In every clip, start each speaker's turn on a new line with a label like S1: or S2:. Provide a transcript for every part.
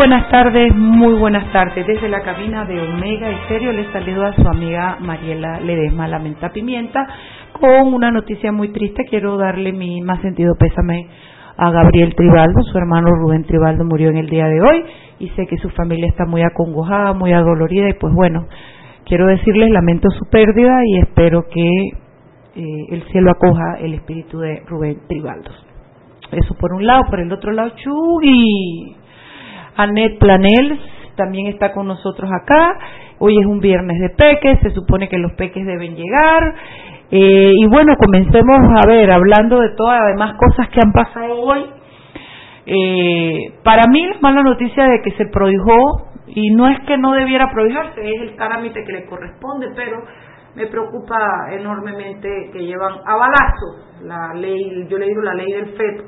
S1: Buenas tardes, muy buenas tardes. Desde la cabina de Omega Estéreo les saludo a su amiga Mariela Ledesma Lamenta Pimienta con una noticia muy triste. Quiero darle mi más sentido pésame a Gabriel Tribaldo. Su hermano Rubén Tribaldo murió en el día de hoy y sé que su familia está muy acongojada, muy adolorida y pues bueno, quiero decirles lamento su pérdida y espero que eh, el cielo acoja el espíritu de Rubén Tribaldo. Eso por un lado, por el otro lado, Chuy Anet Planels también está con nosotros acá. Hoy es un viernes de peques, se supone que los peques deben llegar. Eh, y bueno, comencemos a ver, hablando de todas las demás cosas que han pasado hoy. Eh, para mí la mala noticia de que se prohijó, y no es que no debiera prohijarse, es el trámite que le corresponde, pero me preocupa enormemente que llevan a balazo la ley, yo le digo la ley del feto,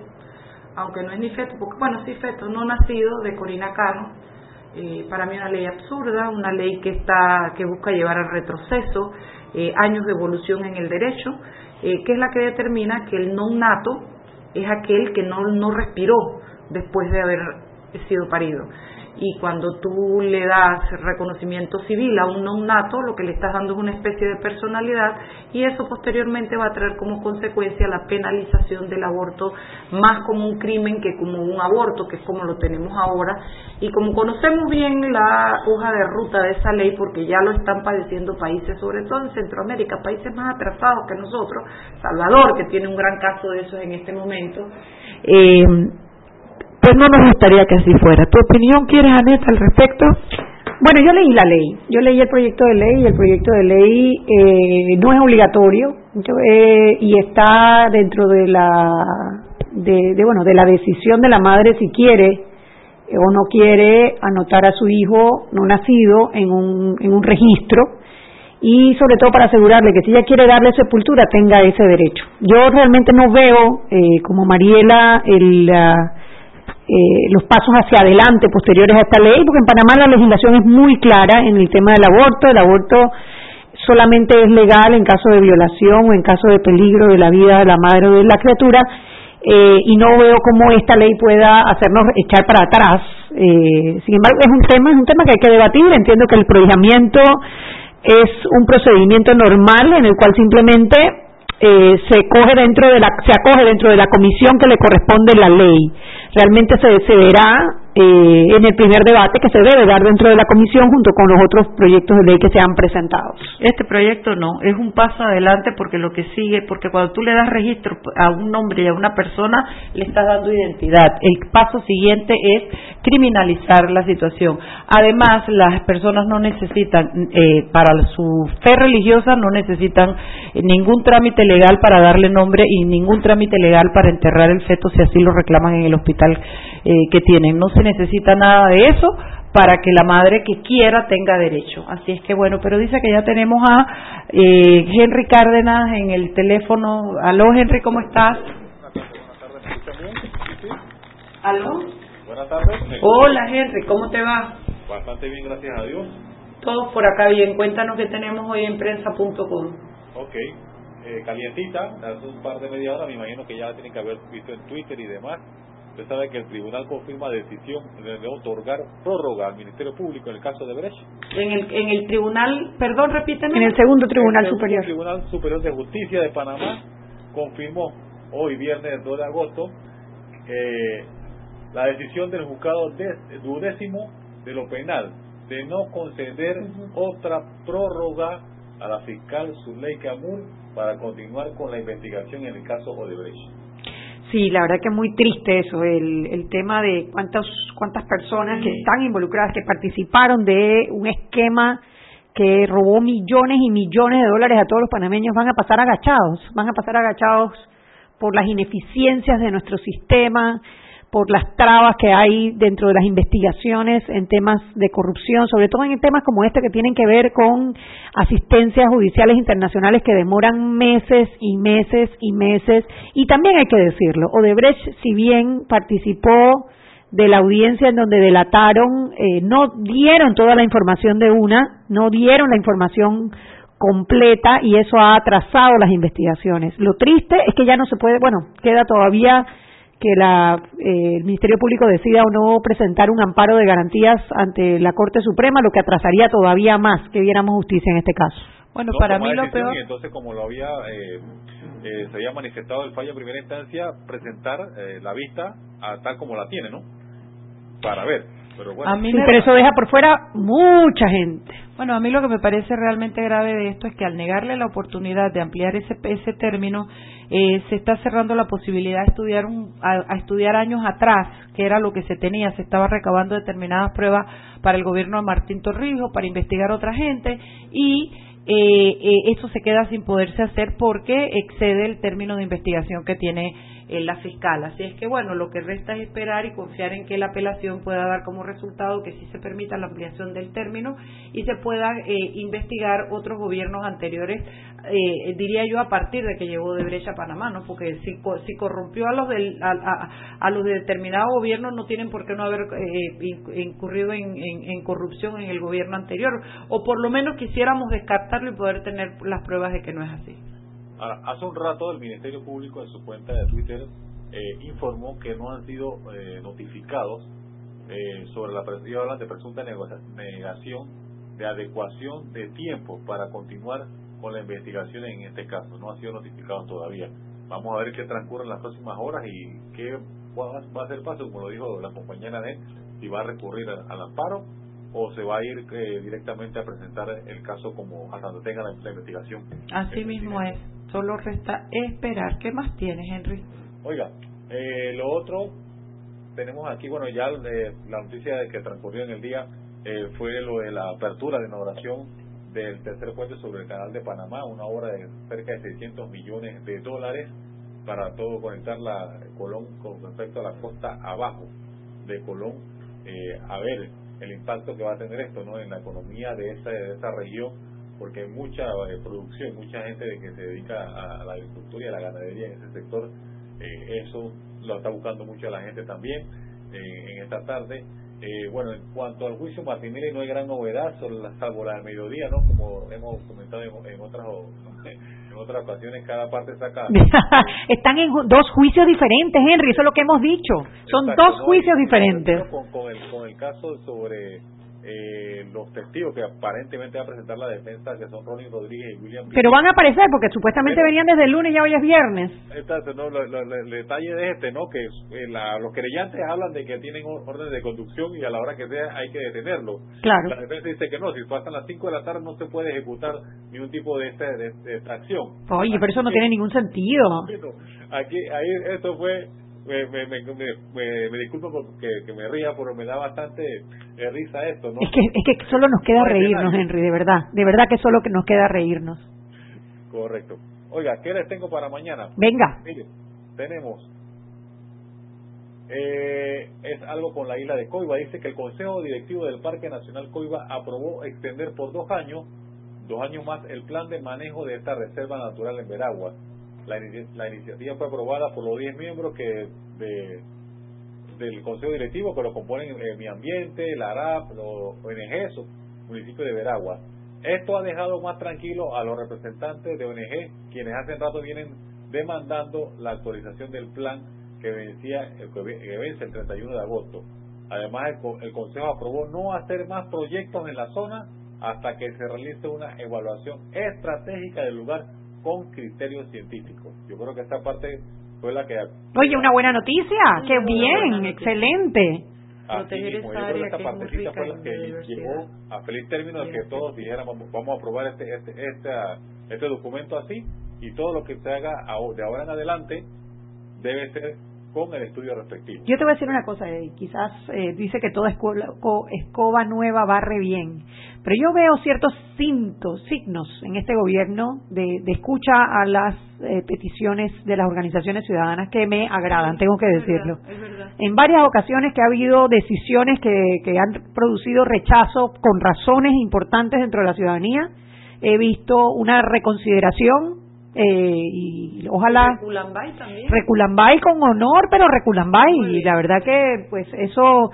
S1: aunque no es ni feto, porque bueno, sí feto, no nacido de Corina Cano, eh, para mí una ley absurda, una ley que está que busca llevar al retroceso, eh, años de evolución en el derecho, eh, que es la que determina que el non nato es aquel que no, no respiró después de haber sido parido y cuando tú le das reconocimiento civil a un non nato, lo que le estás dando es una especie de personalidad y eso posteriormente va a traer como consecuencia la penalización del aborto más como un crimen que como un aborto, que es como lo tenemos ahora. Y como conocemos bien la hoja de ruta de esa ley, porque ya lo están padeciendo países, sobre todo en Centroamérica, países más atrasados que nosotros, Salvador, que tiene un gran caso de eso en este momento, eh, pues no nos gustaría que así fuera. ¿Tu opinión quieres, Aneta, al respecto?
S2: Bueno, yo leí la ley, yo leí el proyecto de ley y el proyecto de ley eh, no es obligatorio eh, y está dentro de la de, bueno de la decisión de la madre si quiere eh, o no quiere anotar a su hijo no nacido en un, en un registro y sobre todo para asegurarle que si ella quiere darle sepultura tenga ese derecho. Yo realmente no veo como Mariela el eh, los pasos hacia adelante posteriores a esta ley, porque en Panamá la legislación es muy clara en el tema del aborto. El aborto solamente es legal en caso de violación o en caso de peligro de la vida de la madre o de la criatura. Eh, y no veo cómo esta ley pueda hacernos echar para atrás. Eh, sin embargo, es un tema, es un tema que hay que debatir. Entiendo que el prohijamiento es un procedimiento normal en el cual simplemente eh, se coge dentro de la se acoge dentro de la comisión que le corresponde la ley realmente se, se eh, en el primer debate que se debe dar dentro de la comisión junto con los otros proyectos de ley que se han presentado.
S1: Este proyecto no, es un paso adelante porque lo que sigue, porque cuando tú le das registro a un nombre y a una persona, le estás dando identidad. El paso siguiente es criminalizar la situación. Además, las personas no necesitan, eh, para su fe religiosa, no necesitan ningún trámite legal para darle nombre y ningún trámite legal para enterrar el feto si así lo reclaman en el hospital eh, que tienen. No se necesita nada de eso para que la madre que quiera tenga derecho. Así es que bueno, pero dice que ya tenemos a eh, Henry Cárdenas en el teléfono. Aló Henry, ¿cómo estás? ¿Aló?
S3: Buenas tardes.
S1: Hola Henry, ¿cómo te va?
S3: Bastante bien, gracias a Dios.
S1: Todos por acá bien. Cuéntanos qué tenemos hoy en prensa.com.
S3: Ok, eh, calientita, hace un par de media hora, me imagino que ya tienen que haber visto en Twitter y demás Usted sabe que el tribunal confirma decisión de otorgar prórroga al Ministerio Público en el caso de Brecht.
S1: En el, en el tribunal, perdón, repíteme.
S2: En el segundo tribunal
S3: el segundo
S2: superior.
S3: Tribunal Superior de Justicia de Panamá confirmó hoy, viernes 2 de agosto, eh, la decisión del juzgado duodécimo de lo penal de no conceder otra prórroga a la fiscal Zuleika Amur para continuar con la investigación en el caso Odebrecht.
S2: Sí, la verdad que es muy triste eso, el, el tema de cuántas, cuántas personas que están involucradas, que participaron de un esquema que robó millones y millones de dólares a todos los panameños van a pasar agachados, van a pasar agachados por las ineficiencias de nuestro sistema, por las trabas que hay dentro de las investigaciones en temas de corrupción, sobre todo en temas como este que tienen que ver con asistencias judiciales internacionales que demoran meses y meses y meses. Y también hay que decirlo, Odebrecht, si bien participó de la audiencia en donde delataron, eh, no dieron toda la información de una, no dieron la información completa y eso ha atrasado las investigaciones. Lo triste es que ya no se puede, bueno, queda todavía que la, eh, el Ministerio Público decida o no presentar un amparo de garantías ante la Corte Suprema, lo que atrasaría todavía más que viéramos justicia en este caso.
S3: Bueno, para mí lo peor. entonces, como lo había, eh, eh, se había manifestado el fallo en primera instancia, presentar la vista a tal como la tiene, ¿no? Para ver. Pero bueno.
S2: A mí pero eso deja por fuera mucha gente.
S1: Bueno, a mí lo que me parece realmente grave de esto es que al negarle la oportunidad de ampliar ese, ese término, eh, se está cerrando la posibilidad de estudiar un, a, estudiar años atrás, que era lo que se tenía, se estaba recabando determinadas pruebas para el gobierno de Martín Torrijos, para investigar a otra gente, y eh, eh, eso se queda sin poderse hacer porque excede el término de investigación que tiene en la fiscal. Así es que, bueno, lo que resta es esperar y confiar en que la apelación pueda dar como resultado que sí se permita la ampliación del término y se pueda eh, investigar otros gobiernos anteriores, eh, diría yo, a partir de que llegó de brecha a Panamá, ¿no? Porque si, si corrompió a los, del, a, los de determinados gobiernos, no tienen por qué no haber eh, incurrido en corrupción en el gobierno anterior. O por lo menos quisiéramos descartarlo y poder tener las pruebas de que no es así
S3: hace un rato el Ministerio Público en su cuenta de Twitter eh, informó que no han sido eh, notificados eh, sobre la hablan de presunta negación de adecuación de tiempo para continuar con la investigación en este caso. No han sido notificados todavía. Vamos a ver qué transcurre en las próximas horas y qué va a ser paso, como lo dijo la compañera de si va a recurrir al, amparo o se va a ir directamente a presentar el caso como hasta donde tenga la, investigación.
S1: Así mismo es. Solo resta esperar. ¿Qué más tienes, Henry?
S3: Oiga, eh, lo otro, tenemos aquí, bueno, ya eh, la noticia de que transcurrió en el día eh, fue lo de la apertura de inauguración del tercer puente sobre el canal de Panamá, una obra de cerca de 600 millones de dólares para todo conectar la Colón con respecto a la costa abajo de Colón. a ver el impacto que va a tener esto no en la economía de esa, de esa región porque hay mucha eh, producción, mucha gente de que se dedica a, la agricultura y a la ganadería en ese sector. Eh, eso lo está buscando mucho la gente también eh, en esta tarde. bueno, en cuanto al juicio Martinelli no hay gran novedad, salvo la del mediodía, ¿no? Como hemos comentado en, otras en otras ocasiones, cada parte saca...
S2: Están en dos juicios diferentes, Henry, eso es lo que hemos dicho. Son dos juicios diferentes.
S3: Con, el, con el caso sobre eh, los testigos que aparentemente va a presentar la defensa, que son Ronnie Rodríguez y William.
S2: Pero van a aparecer porque supuestamente venían desde el lunes y hoy es viernes.
S3: no, el detalle de este, ¿no? Que eh, los creyentes hablan de que tienen órdenes de conducción y a la hora que sea hay que detenerlo.
S2: Claro.
S3: La defensa dice que no, si pasan las 5 de la tarde no se puede ejecutar ningún tipo de, este, de, de, acción.
S2: Oye, pero eso no tiene ningún sentido.
S3: Aquí, ahí, esto fue me, me, me, me, disculpo porque que me ría, pero me da bastante eh, risa esto, ¿no?
S2: Es que, es que solo nos queda reírnos, Henry, de verdad. De verdad que solo que nos queda reírnos.
S3: Correcto. Oiga, ¿qué les tengo para mañana?
S2: Venga.
S3: Mire, tenemos. Eh, es algo con la isla de Coiba. Dice que el Consejo Directivo del Parque Nacional Coiba aprobó extender por dos años, dos años más, el plan de manejo de esta reserva natural en Veragua la, la iniciativa fue aprobada por los 10 miembros que de, del Consejo Directivo que lo componen el Mi Ambiente, la ARAP, los ONG, municipio de Veragua. Esto ha dejado más tranquilo a los representantes de ONG, quienes hace rato vienen demandando la actualización del plan que vencía que vence el 31 de agosto. Además, el, el Consejo aprobó no hacer más proyectos en la zona hasta que se realice una evaluación estratégica del lugar con criterios científicos. Yo creo que esta parte fue la que...
S2: Oye, una buena noticia, qué bien, excelente.
S3: Así mismo, yo creo que esta partecita fue la que llegó a feliz término de que todos dijéramos vamos a aprobar este, este, este, este documento así y todo lo que se haga de ahora en adelante debe ser con el estudio respectivo.
S2: Yo te voy a decir una cosa, quizás eh, dice que toda escoba, nueva barre bien, pero yo veo ciertos cintos, signos en este gobierno de, escucha a las eh, peticiones de las organizaciones ciudadanas que me agradan, tengo que decirlo. En varias ocasiones que ha habido decisiones que, que han producido rechazo con razones importantes dentro de la ciudadanía, he visto una reconsideración eh, y ojalá
S1: Reculambay también.
S2: Reculambay con honor pero Reculambay y la verdad que pues eso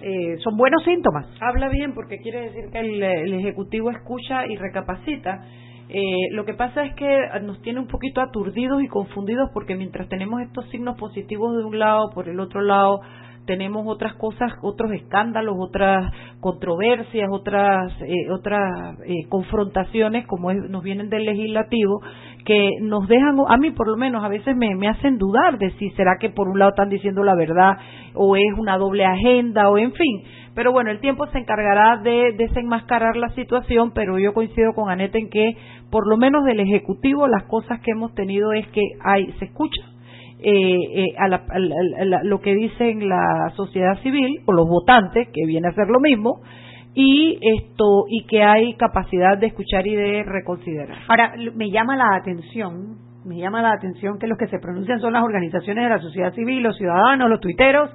S2: eh, son buenos síntomas.
S1: Habla bien porque quiere decir que el, ejecutivo escucha y recapacita. Eh, lo que pasa es que nos tiene un poquito aturdidos y confundidos porque mientras tenemos estos signos positivos de un lado por el otro lado tenemos otras cosas, otros escándalos, otras controversias, otras eh, otras eh, confrontaciones como nos vienen del legislativo que nos dejan, a mí por lo menos a veces me, me hacen dudar de si será que por un lado están diciendo la verdad o es una doble agenda o en fin. Pero bueno, el tiempo se encargará de desenmascarar la situación, pero yo coincido con Aneta en que por lo menos del Ejecutivo las cosas que hemos tenido es que hay, se escucha eh, eh, a, la, lo que dicen la sociedad civil o los votantes, que viene a ser lo mismo, y esto y que hay capacidad de escuchar y de reconsiderar.
S2: Ahora me llama la atención, me llama la atención que los que se pronuncian son las organizaciones de la sociedad civil, los ciudadanos, los tuiteros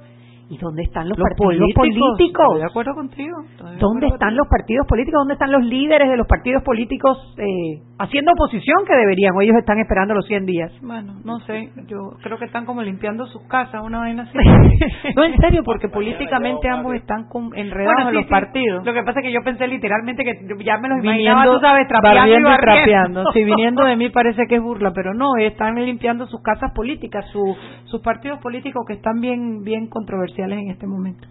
S2: ¿Y dónde están los, partidos políticos?
S1: de acuerdo contigo.
S2: ¿Dónde están los partidos políticos? ¿Dónde están los líderes de los partidos políticos eh, haciendo oposición que deberían? O ellos están esperando los 100 días.
S1: Bueno, no sé. Yo creo que están como limpiando sus casas, una vaina así. no, en serio, porque políticamente ambos están enredados en los partidos.
S2: Lo que pasa es que yo pensé literalmente que ya me los imaginaba, tú sabes, trapeando y
S1: trapeando. Si viniendo de mí parece que es burla, pero no, están limpiando sus casas políticas, su, sus partidos políticos que están bien, bien controversiales en este momento.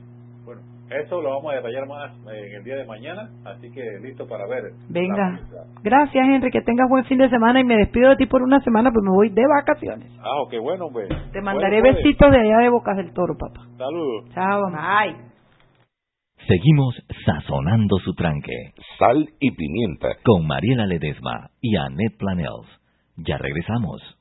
S3: Bueno, eso lo vamos a detallar más eh, en el día de mañana, así que listo para ver.
S1: Venga, gracias Henry, que tengas buen fin de semana y me despido de ti por una semana, pues me voy de vacaciones.
S3: Ah, ok, bueno, pues.
S1: Te mandaré besitos de allá de Bocas del Toro, papá.
S3: Saludos.
S1: Chao, bye.
S4: Seguimos sazonando su tranque.
S5: Sal y pimienta.
S4: Con Mariela Ledesma y Annette Planels. Ya regresamos.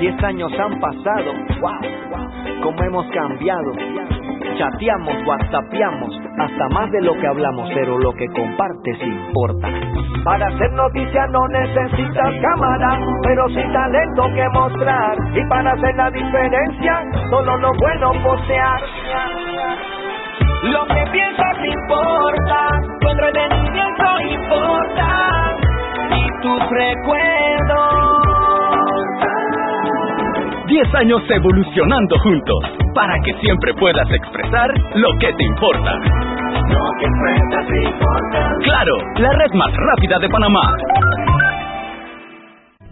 S6: Diez años han pasado, wow, wow, cómo hemos cambiado. Chateamos, whatsappeamos, hasta más de lo que hablamos, pero lo que compartes importa. Para hacer noticia no necesitas cámara, pero sí talento que mostrar. Y para hacer la diferencia, solo lo bueno posear. Lo que piensas importa, tu entretenimiento importa, y tus recuerdos
S7: 10 años evolucionando juntos para que siempre puedas expresar lo que te importa.
S6: Lo que te importa.
S7: Claro, la red más rápida de Panamá.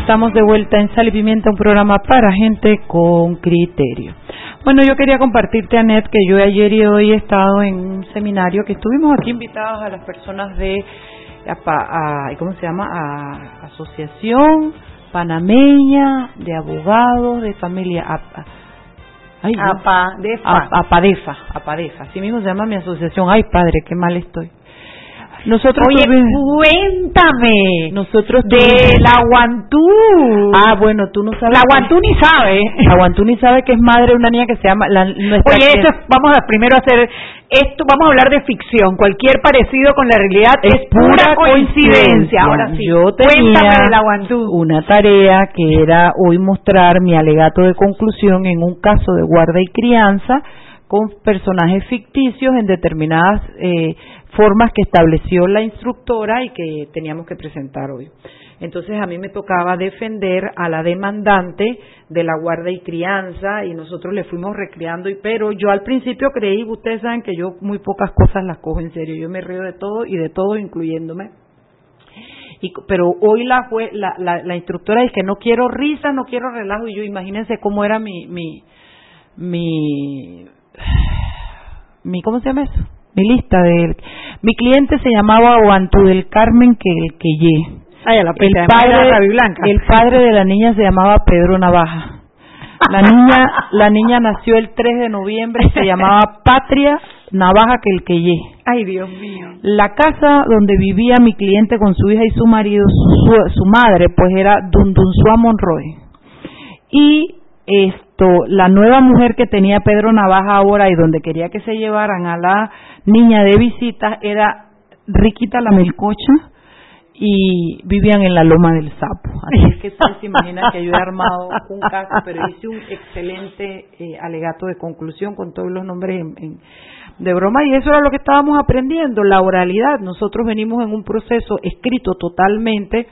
S1: Estamos de vuelta en Sal y Pimienta, un programa para gente con criterio. Bueno, yo quería compartirte, Anet, que yo ayer y hoy he estado en un seminario que estuvimos aquí invitados a las personas de a, a- ¿cómo se llama? A Asociación Panameña de Abogados de Familia. A, ay.
S2: APADEFA.
S1: Apadefa, Apadefa. Así mismo se llama mi asociación. Ay, padre, qué mal estoy. Nosotros
S2: Oye, cuéntame
S1: nosotros
S2: de la Guantú.
S1: Ah, bueno, tú no sabes.
S2: la Guantú ni sabe.
S1: La Guantúni sabe que es madre de una niña que se llama la, nuestra
S2: Oye, esto es- vamos a primero hacer esto, vamos a hablar de ficción. Cualquier parecido con la realidad es, pura coincidencia. Ahora sí,
S1: Yo tenía
S2: cuéntame de la Guantú.
S1: una tarea que era hoy mostrar mi alegato de conclusión en un caso de guarda y crianza con personajes ficticios en determinadas eh, formas que estableció la instructora y que teníamos que presentar hoy. Entonces a mí me tocaba defender a la demandante de la guarda y crianza y nosotros le fuimos recreando, y, pero yo al principio creí, ustedes saben que yo muy pocas cosas las cojo en serio, yo me río de todo y de todo incluyéndome. Y, pero hoy la, la, la, la instructora dice que no quiero risas, no quiero relajo y yo imagínense cómo era mi, mi, mi, mi ¿cómo se llama eso? Mi lista de mi cliente se llamaba Guantú del Carmen que el que
S2: Ay, a la
S1: el padre,
S2: Blanca.
S1: el padre de la niña se llamaba Pedro Navaja. La niña, la niña nació el 3 de noviembre y se llamaba Patria Navaja que el Queyé.
S2: Ay, Dios mío.
S1: La casa donde vivía mi cliente con su hija y su marido, su, su madre, pues era Dundunsua Monroy. Y la nueva mujer que tenía Pedro Navaja ahora y donde quería que se llevaran a la niña de visitas era Riquita la Melcocha y vivían en la loma del sapo. Así es que se imaginan que yo he armado un caso, pero hice un excelente eh, alegato de conclusión con todos los nombres en- de broma y eso era lo que estábamos aprendiendo, la oralidad. Nosotros venimos en un proceso escrito totalmente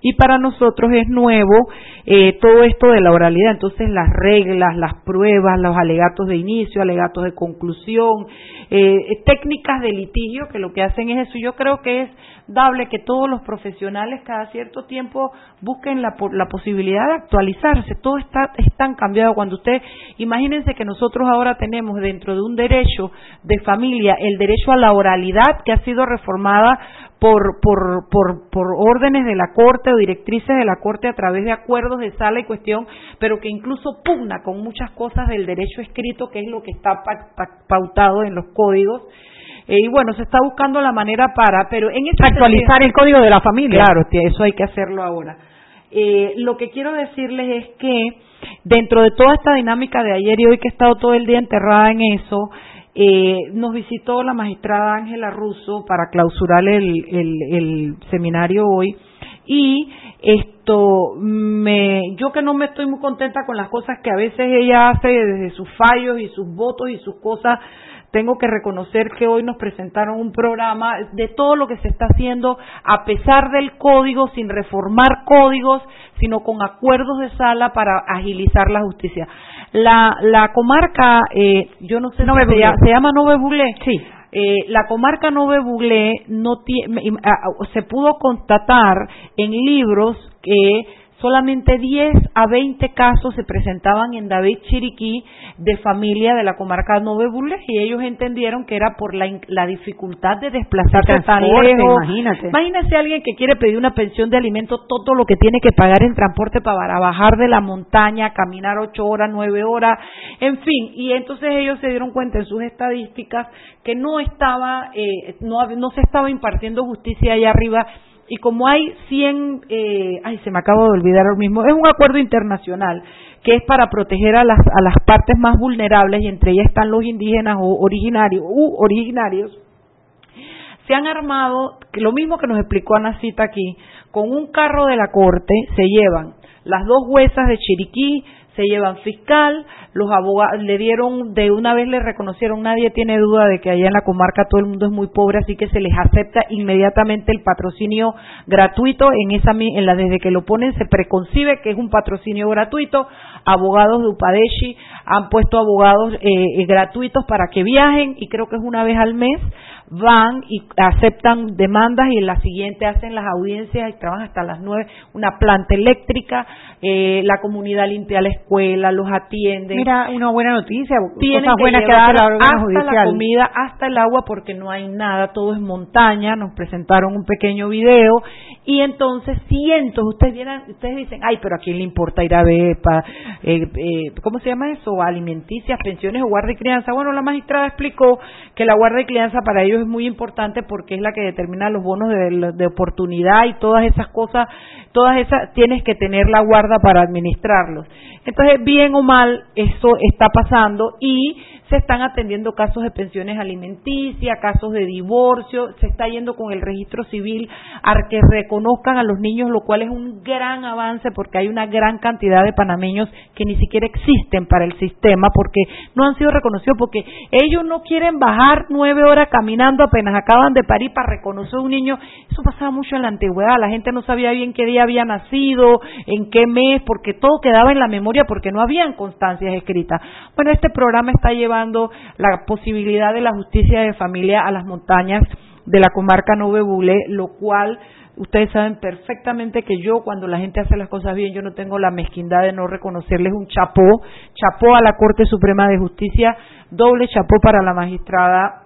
S1: y para nosotros es nuevo eh, todo esto de la oralidad. Entonces las reglas, las pruebas, los alegatos de inicio, alegatos de conclusión, eh, técnicas de litigio que lo que hacen es eso. Yo creo que es dable que todos los profesionales cada cierto tiempo busquen la, la posibilidad de actualizarse. Todo está es tan cambiado. Cuando usted, imagínense que nosotros ahora tenemos dentro de un derecho de familia el derecho a la oralidad que ha sido reformada por, por, por, por órdenes de la Corte o directrices de la Corte a través de acuerdos de sala y cuestión, pero que incluso pugna con muchas cosas del derecho escrito, que es lo que está pa- pa- pautado en los códigos. Eh, y bueno, se está buscando la manera para, pero en ese
S2: Actualizar el código de la familia.
S1: Claro, tía, eso hay que hacerlo ahora. Eh, lo que quiero decirles es que dentro de toda esta dinámica de ayer y hoy que he estado todo el día enterrada en eso, eh, nos visitó la magistrada Ángela Russo para clausurar el, el, el seminario hoy. Y esto me yo que no me estoy muy contenta con las cosas que a veces ella hace desde sus fallos y sus votos y sus cosas tengo que reconocer que hoy nos presentaron un programa de todo lo que se está haciendo a pesar del código, sin reformar códigos, sino con acuerdos de sala para agilizar la justicia. La, la comarca, eh, yo no sé si se llama, ¿se llama Nove Buglé?
S2: Sí.
S1: Eh, la comarca Nove Buglé no tiene, se pudo constatar en libros que solamente 10 a 20 casos se presentaban en David Chiriquí de familia de la comarca Nove Buglé y ellos entendieron que era por la, la dificultad de desplazarse tan lejos.
S2: imagínate.
S1: Imagínese alguien que quiere pedir una pensión de alimento, todo lo que tiene que pagar en transporte para bajar de la montaña, caminar ocho horas, nueve horas, en fin. Y entonces ellos se dieron cuenta en sus estadísticas que no estaba, eh, no, no se estaba impartiendo justicia allá arriba. Y como hay 100, eh, ay, se me acabo de olvidar ahora mismo, es un acuerdo internacional que es para proteger a las, a las partes más vulnerables y entre ellas están los indígenas o originarios, u originarios se han armado, lo mismo que nos explicó Anacita aquí, con un carro de la corte se llevan las dos huesas de Chiriquí, se llevan fiscal, los abogados le dieron, de una vez le reconocieron, nadie tiene duda de que allá en la comarca todo el mundo es muy pobre, así que se les acepta inmediatamente el patrocinio gratuito, en esa, en la, desde que lo ponen se preconcibe que es un patrocinio gratuito, abogados de Upadeshi han puesto abogados eh, eh, gratuitos para que viajen y creo que es una vez al mes van y aceptan demandas y en la siguiente hacen las audiencias y trabajan hasta las nueve, una planta eléctrica, eh, la comunidad limpia la escuela, los atiende.
S2: Mira, una buena noticia,
S1: tienen
S2: cosas
S1: que
S2: buenas que hace la
S1: hasta
S2: judicial.
S1: la comida, hasta el agua, porque no hay nada, todo es montaña. Nos presentaron un pequeño video y entonces cientos, ustedes vieran, ustedes dicen, ay, pero a quién le importa ir a ver, pa, eh, eh, ¿cómo se llama eso? Alimenticias, pensiones o guardia y crianza. Bueno, la magistrada explicó que la guardia y crianza para ellos es muy importante porque es la que determina los bonos de, de oportunidad y todas esas cosas, todas esas tienes que tener la guarda para administrarlos. Entonces, bien o mal, eso está pasando y se están atendiendo casos de pensiones alimenticias, casos de divorcio, se está yendo con el registro civil a que reconozcan a los niños, lo cual es un gran avance porque hay una gran cantidad de panameños que ni siquiera existen para el sistema porque no han sido reconocidos, porque ellos no quieren bajar nueve horas caminando apenas acaban de parir para reconocer a un niño. Eso pasaba mucho en la antigüedad, la gente no sabía bien qué día había nacido, en qué mes, porque todo quedaba en la memoria porque no habían constancias escritas. Bueno, este programa está llevando la posibilidad de la justicia de familia a las montañas de la comarca Nove Bule, lo cual ustedes saben perfectamente que yo cuando la gente hace las cosas bien, yo no tengo la mezquindad de no reconocerles un chapó, chapó a la Corte Suprema de Justicia, doble chapó para la magistrada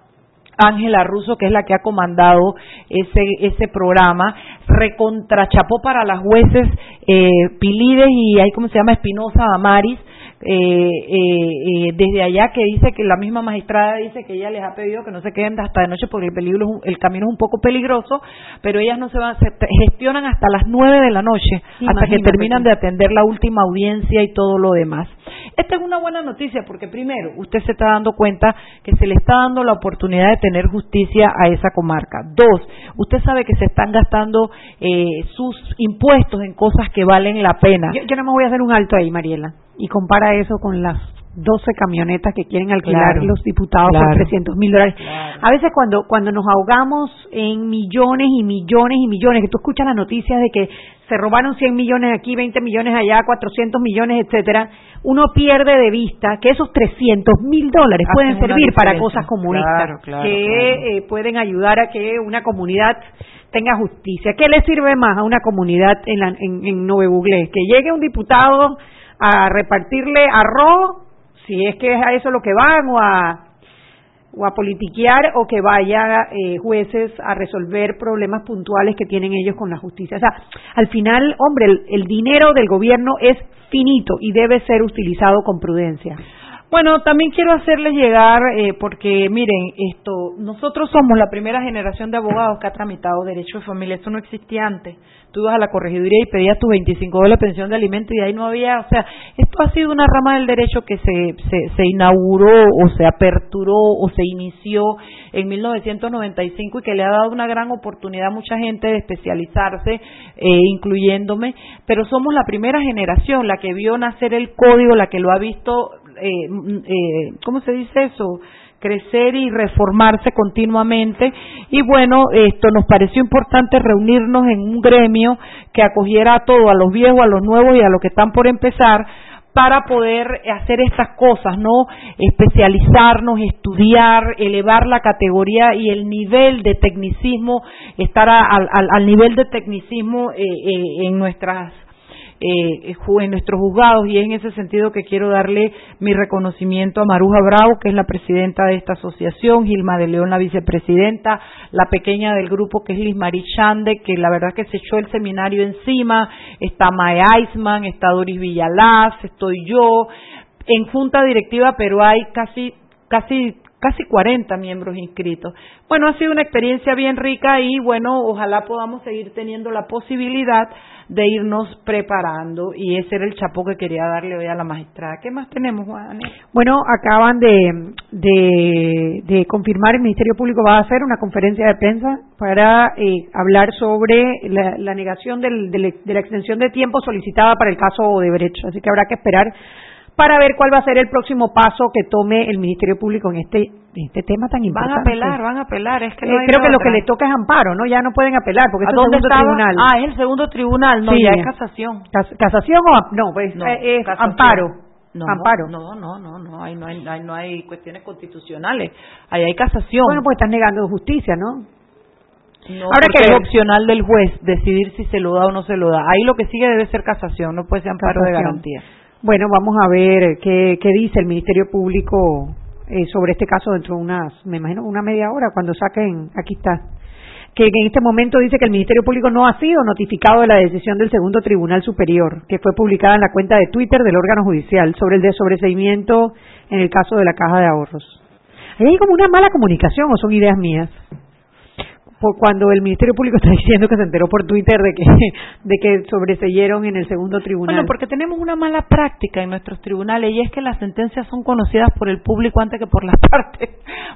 S1: Ángela Russo, que es la que ha comandado ese, ese programa, recontrachapó para las jueces eh, Pilides y ahí, ¿cómo se llama? Espinosa Amaris, eh, eh, eh, desde allá que dice que la misma magistrada dice que ella les ha pedido que no se queden hasta de noche porque el peligro el camino es un poco peligroso pero ellas no se van se gestionan hasta las nueve de la noche hasta que terminan de atender la última audiencia y todo lo demás. Esta es una buena noticia porque primero usted se está dando cuenta que se le está dando la oportunidad de tener justicia a esa comarca. Dos usted sabe que se están gastando eh, sus impuestos en cosas que valen la pena.
S2: Yo, yo no me voy a hacer un alto ahí, Mariela, y compara eso con las 12 camionetas que quieren alquilar
S1: Claro.
S2: los diputados
S1: Claro.
S2: por 300 mil dólares.
S1: Claro.
S2: A veces cuando, cuando nos ahogamos en millones y millones y millones, que tú escuchas las noticias de que se robaron 100 millones aquí, 20 millones allá, 400 millones, etcétera, uno pierde de vista que esos 300 mil dólares
S1: Hacen
S2: pueden servir para cosas comunistas,
S1: Claro, claro,
S2: que eh, pueden ayudar a que una comunidad tenga justicia. ¿Qué le sirve más a una comunidad en, la, en, en Nove Buglé? Que llegue un diputado a repartirle arroz, si es que es a eso lo que van, o a, o a politiquear, o que vaya eh, jueces a resolver problemas puntuales que tienen ellos con la justicia. O sea, al final, hombre, el, el dinero del gobierno es finito y debe ser utilizado con prudencia.
S1: Bueno, también quiero hacerles llegar, eh, porque miren, esto, nosotros somos la primera generación de abogados que ha tramitado derecho de familia. Esto no existía antes. Tú ibas a la corregiduría y pedías tus 25 dólares de pensión de alimento y ahí no había, o sea, esto ha sido una rama del derecho que se, se, se inauguró o se aperturó o se inició en 1995 y que le ha dado una gran oportunidad a mucha gente de especializarse, eh, incluyéndome, pero somos la primera generación, la que vio nacer el código, la que lo ha visto eh, eh, ¿cómo se dice eso? crecer y reformarse continuamente y bueno, esto nos pareció importante reunirnos en un gremio que acogiera a todo, a los viejos, a los nuevos y a los que están por empezar para poder hacer estas cosas, ¿no? Especializarnos, estudiar, elevar la categoría y el nivel de tecnicismo, estar al nivel de tecnicismo eh, eh, en nuestras eh, ju- en nuestros juzgados y es en ese sentido que quiero darle mi reconocimiento a Maruja Bravo, que es la presidenta de esta asociación, Gilma de León, la vicepresidenta, la pequeña del grupo que es Liz Marie Chande, que la verdad que se echó el seminario encima, está Mae Eisman, está Doris Villalaz, estoy yo, en junta directiva, pero hay casi, casi casi 40 miembros inscritos. Bueno, ha sido una experiencia bien rica y bueno, ojalá podamos seguir teniendo la posibilidad de irnos preparando y ese era el chapo que quería darle hoy a la magistrada. ¿Qué más tenemos, Juan?
S2: Bueno, acaban de, de, de confirmar, el Ministerio Público va a hacer una conferencia de prensa para eh, hablar sobre la, la negación del- de la extensión de tiempo solicitada para el caso Odebrecht. Así que habrá que esperar para ver cuál va a ser el próximo paso que tome el Ministerio Público en este, en este tema tan
S1: Van
S2: importante.
S1: a apelar, van a apelar, es que no
S2: Eh,
S1: hay
S2: creo que lo
S1: otra.
S2: que le toca es amparo, ¿no? Ya no pueden apelar porque
S1: ¿A
S2: esto es
S1: dónde
S2: segundo
S1: estaba?
S2: tribunal.
S1: Ah, es el segundo tribunal, no,
S2: Sí.
S1: ya es casación.
S2: Cas- ¿Casación o no? Pues
S1: No,
S2: eh, es
S1: casación.
S2: amparo. amparo.
S1: No, no, no, no, ahí no hay, ahí no hay cuestiones constitucionales, ahí hay casación.
S2: Bueno, pues están negando justicia, ¿no?
S1: No, Ahora que es opcional del juez decidir si se lo da o no se lo da. Ahí lo que sigue debe ser casación, no puede ser amparo de garantía.
S2: Bueno, vamos a ver qué, qué dice el Ministerio Público eh, sobre este caso dentro de unas, me imagino, una media hora cuando saquen, aquí está, que en este momento dice que el Ministerio Público no ha sido notificado de la decisión del segundo Tribunal Superior, que fue publicada en la cuenta de Twitter del órgano judicial sobre el desobreseimiento en el caso de la caja de ahorros. Ahí hay como una mala comunicación o son ideas mías cuando el Ministerio Público está diciendo que se enteró por Twitter de que de que sobreseyeron en el segundo tribunal.
S1: Bueno, porque tenemos una mala práctica en nuestros tribunales y es que las sentencias son conocidas por el público antes que por las partes,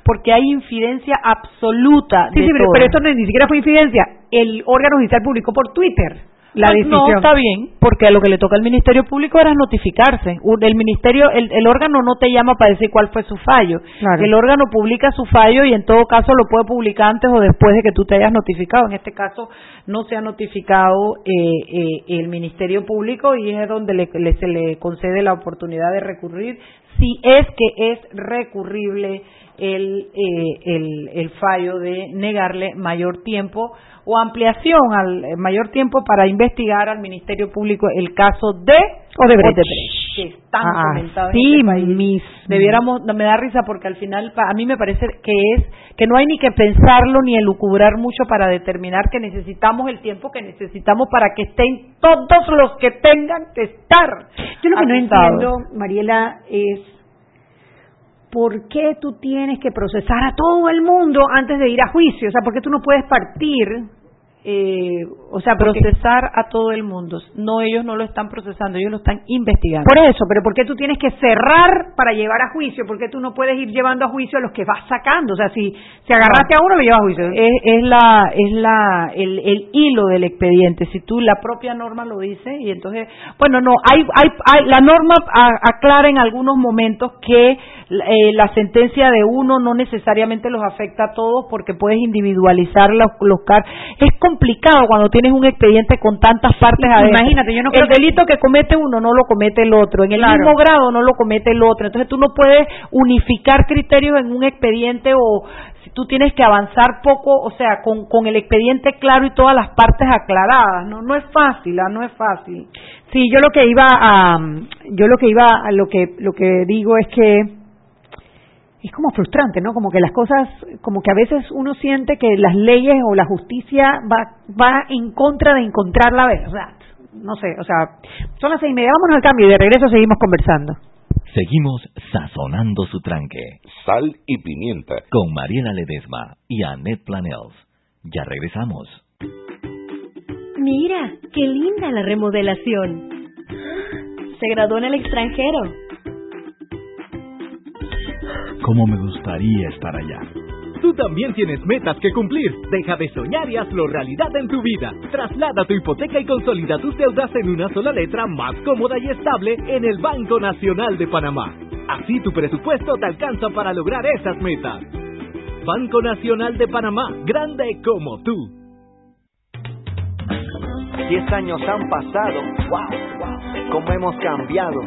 S1: porque hay infidencia absoluta.
S2: Sí, sí, pero, esto no, ni siquiera fue infidencia. El órgano judicial publicó por Twitter la pues
S1: No, está bien, porque lo que le toca al Ministerio Público era notificarse. El ministerio, el, órgano no te llama para decir cuál fue su fallo. El órgano publica su fallo y en todo caso lo puede publicar antes o después de que tú te hayas notificado. En este caso no se ha notificado eh, eh, el Ministerio Público y es donde se le concede la oportunidad de recurrir si es que es recurrible el, eh, el, el fallo de negarle mayor tiempo o ampliación al eh, mayor tiempo para investigar al Ministerio Público el caso de
S2: Odebrecht,
S1: que es tan ah, comentado sí, en este país. Debiéramos, me da risa porque al final a mí me parece que es que no hay ni que pensarlo ni elucubrar mucho para determinar que necesitamos el tiempo que necesitamos para que estén todos los que tengan que estar.
S2: Yo lo que no entiendo, Mariela, es ¿por qué tú tienes que procesar a todo el mundo antes de ir a juicio? O sea, ¿por qué tú no puedes partir eh, o sea, procesar a todo el mundo. No, ellos no lo están procesando, ellos lo están investigando. Por eso, pero ¿por qué tú tienes que cerrar para llevar a juicio? ¿Por qué tú no puedes ir llevando a juicio a los que vas sacando? O sea, si, si agarraste a uno, lo llevas a juicio.
S1: Es, es la, es la, el, el, hilo del expediente. Si tú, la propia norma lo dice, y entonces, bueno, no, hay, hay, hay la norma aclara en algunos momentos que eh, la sentencia de uno no necesariamente los afecta a todos porque puedes individualizar los, los casos. Es complicado cuando tienes un expediente con tantas partes adentro.
S2: Imagínate, yo no
S1: El delito que comete uno no lo comete el otro, en el mismo grado no lo comete el otro. Entonces tú no puedes unificar criterios en un expediente o si tú tienes que avanzar poco, o sea, con, con el expediente claro y todas las partes aclaradas. No, no es fácil, ¿ah? no es fácil.
S2: Sí, yo lo que iba a, yo lo que iba a, lo que, lo que digo es que es como frustrante, ¿no? Como que las cosas, como que a veces uno siente que las leyes o la justicia va, va en contra de encontrar la verdad. No sé, o sea, son las seis y media, vámonos al cambio y de regreso seguimos conversando.
S4: Seguimos sazonando su tranque.
S5: Sal y pimienta.
S4: Con Mariela Ledesma y Annette Planels. Ya regresamos.
S8: Mira, qué linda la remodelación. Se graduó en el extranjero
S9: cómo me gustaría estar allá.
S7: Tú también tienes metas que cumplir. Deja de soñar y hazlo realidad en tu vida. Traslada tu hipoteca y consolida tus deudas en una sola letra más cómoda y estable en el Banco Nacional de Panamá. Así tu presupuesto te alcanza para lograr esas metas. Banco Nacional de Panamá, grande como tú.
S6: Diez años han pasado, wow, wow, cómo hemos cambiado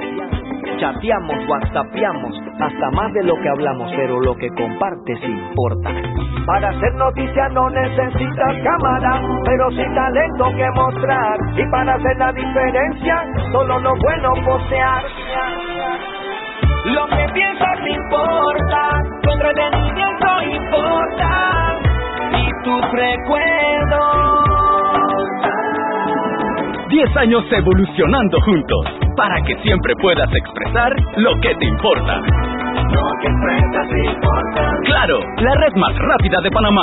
S6: chateamos, whatsappeamos, hasta más de lo que hablamos, pero lo que compartes importa. Para hacer noticia no necesitas cámara, pero sí talento que mostrar. Y para hacer la diferencia, solo lo bueno postear. Lo que piensas importa, tu entretenimiento importa, y tus recuerdos.
S7: Diez años evolucionando juntos para que siempre puedas expresar lo que te importa.
S6: Lo que importa.
S7: Claro, la red más rápida de Panamá.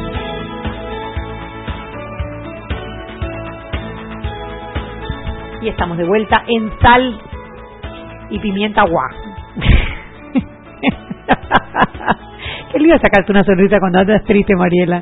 S2: Y estamos de vuelta en sal y pimienta guá. Qué lío sacarte una sonrisa cuando andas triste, Mariela.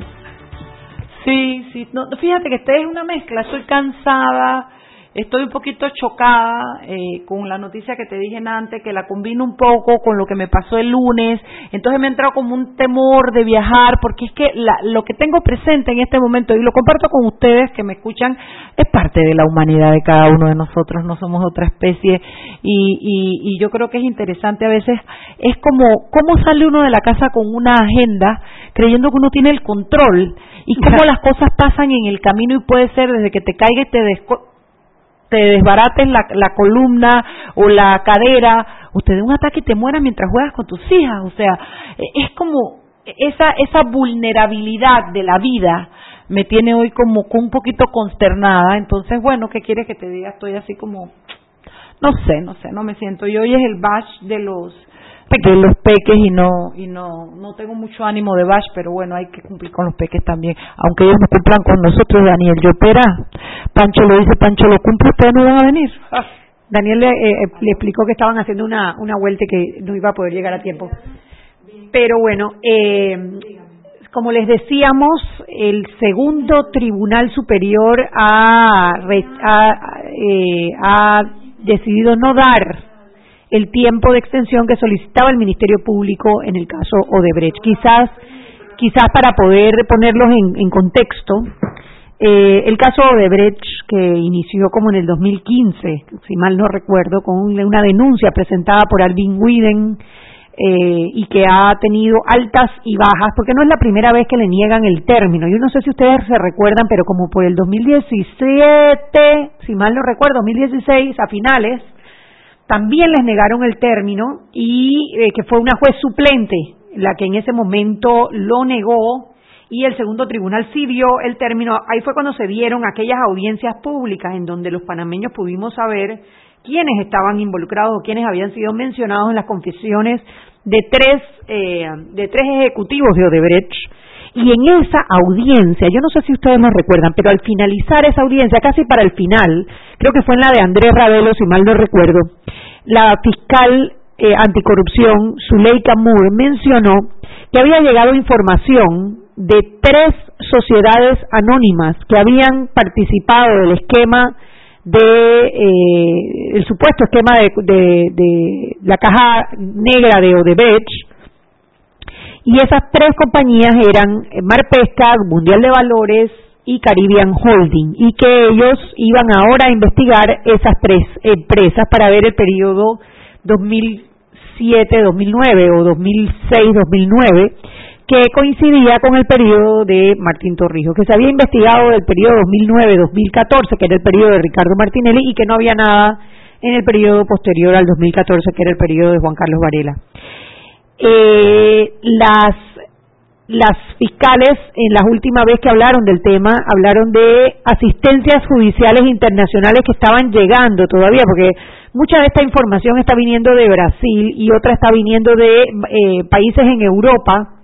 S1: Sí, sí. No, fíjate que esta es una mezcla. Estoy cansada Estoy un poquito chocada eh, con la noticia que te dije antes, que la combino un poco con lo que me pasó el lunes. Entonces me ha entrado como un temor de viajar, porque es que lo que tengo presente en este momento, y lo comparto con ustedes que me escuchan, es parte de la humanidad de cada uno de nosotros, no somos otra especie. Y, y yo creo que es interesante a veces, es como cómo sale uno de la casa con una agenda creyendo que uno tiene el control y cómo las cosas pasan en el camino y puede ser desde que te caiga y te te desbarates la, la columna o la cadera, usted de un ataque y te muera mientras juegas con tus hijas. O sea, e, es como esa, esa vulnerabilidad de la vida me tiene hoy como un poquito consternada. Entonces, bueno, ¿qué quieres que te diga? Estoy así como, no sé, no sé, no me siento. Y hoy es el bash de los de los peques y no y no no tengo mucho ánimo de bash, pero bueno, hay que cumplir con los peques también, aunque ellos no cumplan con nosotros, Daniel. Yo espera, Pancho lo dice, Pancho lo cumple, ustedes no van a venir.
S2: Ah, Daniel le, eh, eh, le, explicó que estaban haciendo una, una vuelta y que no iba a poder llegar a tiempo. Pero bueno, eh, como les decíamos, el segundo Tribunal Superior ha, ha, eh, ha decidido no dar el tiempo de extensión que solicitaba el Ministerio Público en el caso Odebrecht. Quizás, quizás para poder ponerlos en, contexto, eh, el caso Odebrecht, que inició como en el 2015, si mal no recuerdo, con una denuncia presentada por Alvin Widen eh, y que ha tenido altas y bajas, porque no es la primera vez que le niegan el término. Yo no sé si ustedes se recuerdan, pero como por el 2017, si mal no recuerdo, 2016 a finales, también les negaron el término y eh, que fue una juez suplente la que en ese momento lo negó y el segundo tribunal sí vio el término. Ahí fue cuando se dieron aquellas audiencias públicas en donde los panameños pudimos saber quiénes estaban involucrados o quiénes habían sido mencionados en las confesiones de tres, eh, de tres ejecutivos de Odebrecht y en esa audiencia, yo no sé si ustedes nos recuerdan, pero al finalizar esa audiencia, casi para el final, creo que fue en la de Andrés Ravelo, si mal no recuerdo, la fiscal eh, anticorrupción, Zuleika Moore, mencionó que había llegado información de tres sociedades anónimas que habían participado del esquema de eh, el supuesto esquema de, de la caja negra de Odebrecht y esas tres compañías eran Mar Pesca, Mundial de Valores y Caribbean Holding, y que ellos iban ahora a investigar esas tres empresas para ver el periodo 2007-2009 o 2006-2009, que coincidía con el periodo de Martín Torrijos, que se había investigado del periodo 2009-2014, que era el periodo de Ricardo Martinelli, y que no había nada en el periodo posterior al 2014, que era el periodo de Juan Carlos Varela. Eh, las fiscales en la última vez que hablaron del tema hablaron de asistencias judiciales internacionales que estaban llegando todavía porque mucha de esta información está viniendo de Brasil y otra está viniendo de eh, países en Europa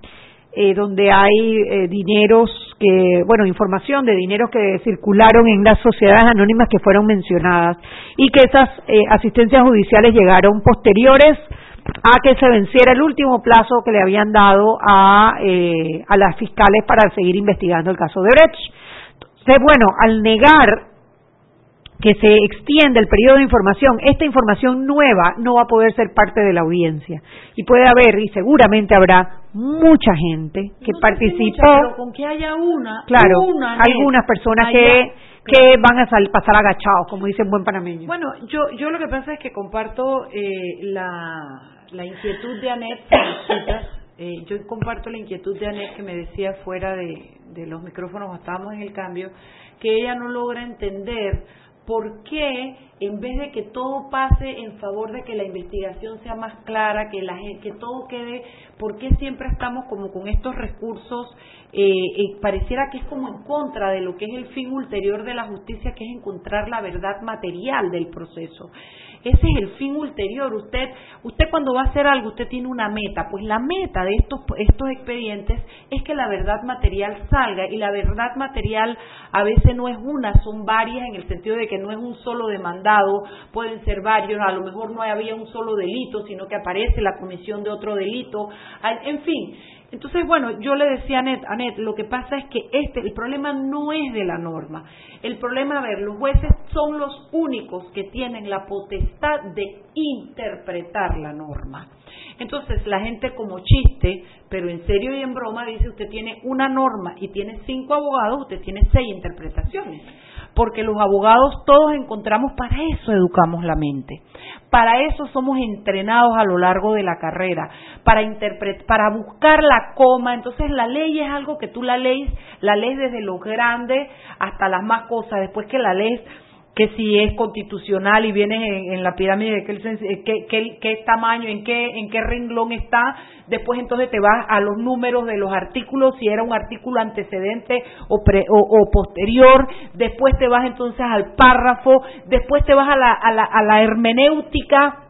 S2: eh, donde hay eh, dineros que, bueno, información de dineros que circularon en las sociedades anónimas que fueron mencionadas y que esas eh, asistencias judiciales llegaron posteriores a que se venciera el último plazo que le habían dado a, eh, a las fiscales para seguir investigando el caso de Brecht. Entonces, bueno, al negar que se extienda el periodo de información, esta información nueva no va a poder ser parte de la audiencia. Y puede haber, y seguramente habrá, mucha gente que participó.
S1: pero con que haya una,
S2: claro,
S1: una,
S2: algunas personas que que van a pasar agachados, como dice buen panameño.
S1: Bueno, yo yo lo que pasa es que comparto eh, la, la inquietud de Anet, eh, yo comparto la inquietud de Anet que me decía fuera de, de los micrófonos, estábamos en el cambio, que ella no logra entender ¿por qué en vez de que todo pase en favor de que la investigación sea más clara, que, la, que todo quede, por qué siempre estamos como con estos recursos, eh, pareciera que es como en contra de lo que es el fin ulterior de la justicia, que es encontrar la verdad material del proceso? Ese es el fin ulterior. Usted, usted cuando va a hacer algo, usted tiene una meta. Pues la meta de estos, estos expedientes es que la verdad material salga. Y la verdad material a veces no es una, son varias en el sentido de que no es un solo demandado, pueden ser varios. A lo mejor no había un solo delito, sino que aparece la comisión de otro delito. En fin, entonces, bueno, yo le decía a Anet, Anet, lo que pasa es que este, el problema no es de la norma. El problema, a ver, los jueces son los únicos que tienen la potestad de interpretar la norma. Entonces, la gente como chiste, pero en serio y en broma, dice, usted tiene una norma y tiene cinco abogados, usted tiene seis interpretaciones porque los abogados todos encontramos, para eso educamos la mente, para eso somos entrenados a lo largo de la carrera, para, para buscar la coma, entonces la ley es algo que tú la lees, la lees desde lo grande hasta las más cosas, después que la lees que si es constitucional y vienes en, la pirámide, de qué, qué, tamaño, en qué, en qué renglón está, después entonces te vas a los números de los artículos, si era un artículo antecedente o, o, posterior, después te vas entonces al párrafo, después te vas a la, a la, a la hermenéutica,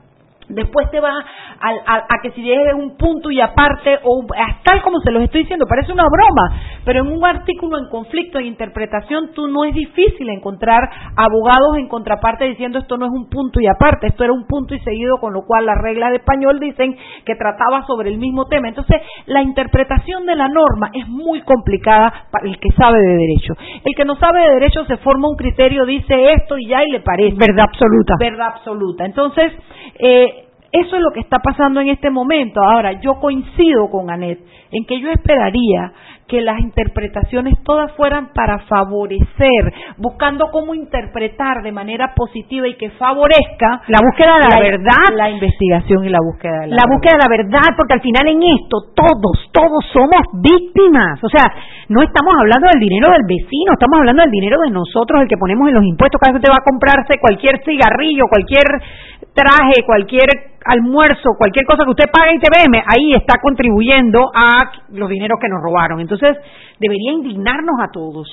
S1: Después te vas a, que si llegues un punto y aparte, o tal como se los estoy diciendo, parece una broma, pero en un artículo en conflicto, en interpretación, tú no es difícil encontrar abogados en contraparte diciendo esto no es un punto y aparte, esto era un punto y seguido, con lo cual las reglas de español dicen que trataba sobre el mismo tema. Entonces, la interpretación de la norma es muy complicada para el que sabe de derecho. El que no sabe de derecho se forma un criterio, dice esto y ya y le parece.
S2: Verdad absoluta.
S1: Verdad absoluta. Entonces, eh, eso es lo que está pasando en este momento. Ahora, yo coincido con Anet en que yo esperaría que las interpretaciones todas fueran para favorecer, buscando cómo interpretar de manera positiva y que favorezca
S2: la búsqueda de la, verdad,
S1: la investigación y la búsqueda de la,
S2: la búsqueda de la verdad, porque al final en esto todos, todos somos víctimas. O sea, no estamos hablando del dinero del vecino, estamos hablando del dinero de nosotros, el que ponemos en los impuestos. Cada vez que usted va a comprarse cualquier cigarrillo, cualquier traje, cualquier almuerzo, cualquier cosa que usted pague y te veme, ahí está contribuyendo a los dineros que nos robaron. Entonces, debería indignarnos a todos.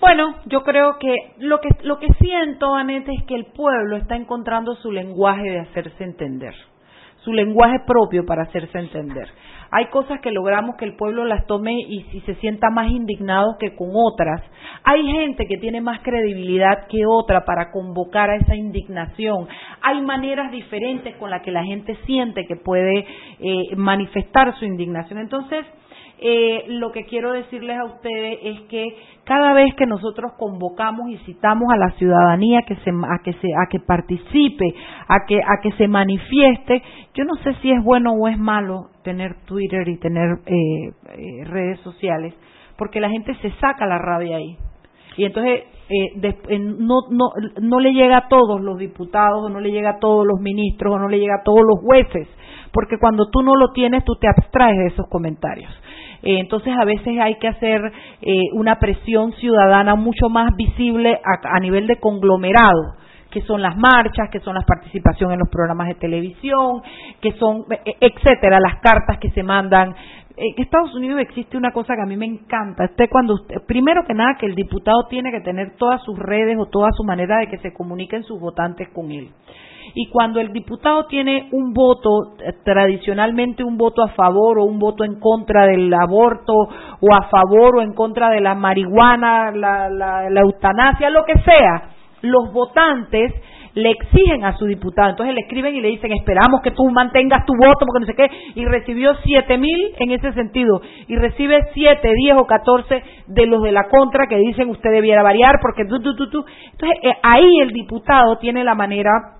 S1: Bueno, yo creo que lo que lo que siento, Anete, es que el pueblo está encontrando su lenguaje de hacerse entender, su lenguaje propio para hacerse entender hay cosas que logramos que el pueblo las tome y si se sienta más indignado que con otras. Hay gente que tiene más credibilidad que otra para convocar a esa indignación. Hay maneras diferentes con las que la gente siente que puede eh, manifestar su indignación. Entonces, eh, lo que quiero decirles a ustedes es que cada vez que nosotros convocamos y citamos a la ciudadanía que se, a que se, a que participe, a que a que se manifieste, yo no sé si es bueno o es malo tener Twitter y tener eh, eh, redes sociales, porque la gente se saca la rabia ahí y entonces eh, no, no, no le llega a todos los diputados, o no le llega a todos los ministros, o no le llega a todos los jueces, porque cuando tú no lo tienes, tú te abstraes de esos comentarios. Eh, entonces a veces hay que hacer eh, una presión ciudadana mucho más visible a, nivel de conglomerado que son las marchas, que son las participaciones en los programas de televisión, que son, e, etcétera, las cartas que se mandan. En Estados Unidos existe una cosa que a mí me encanta. Usted cuando primero que nada que el diputado tiene que tener todas sus redes o toda su manera de que se comuniquen sus votantes con él. Y cuando el diputado tiene un voto, eh, tradicionalmente un voto a favor o un voto en contra del aborto, o a favor o en contra de la marihuana, la, la, eutanasia, lo que sea, los votantes le exigen a su diputado. Entonces le escriben y le dicen, esperamos que tú mantengas tu voto porque no sé qué. Y recibió siete mil en ese sentido. Y recibe siete, diez o catorce de los de la contra que dicen usted debiera variar porque tú, tú, tú, tú. Entonces eh, ahí el diputado tiene la manera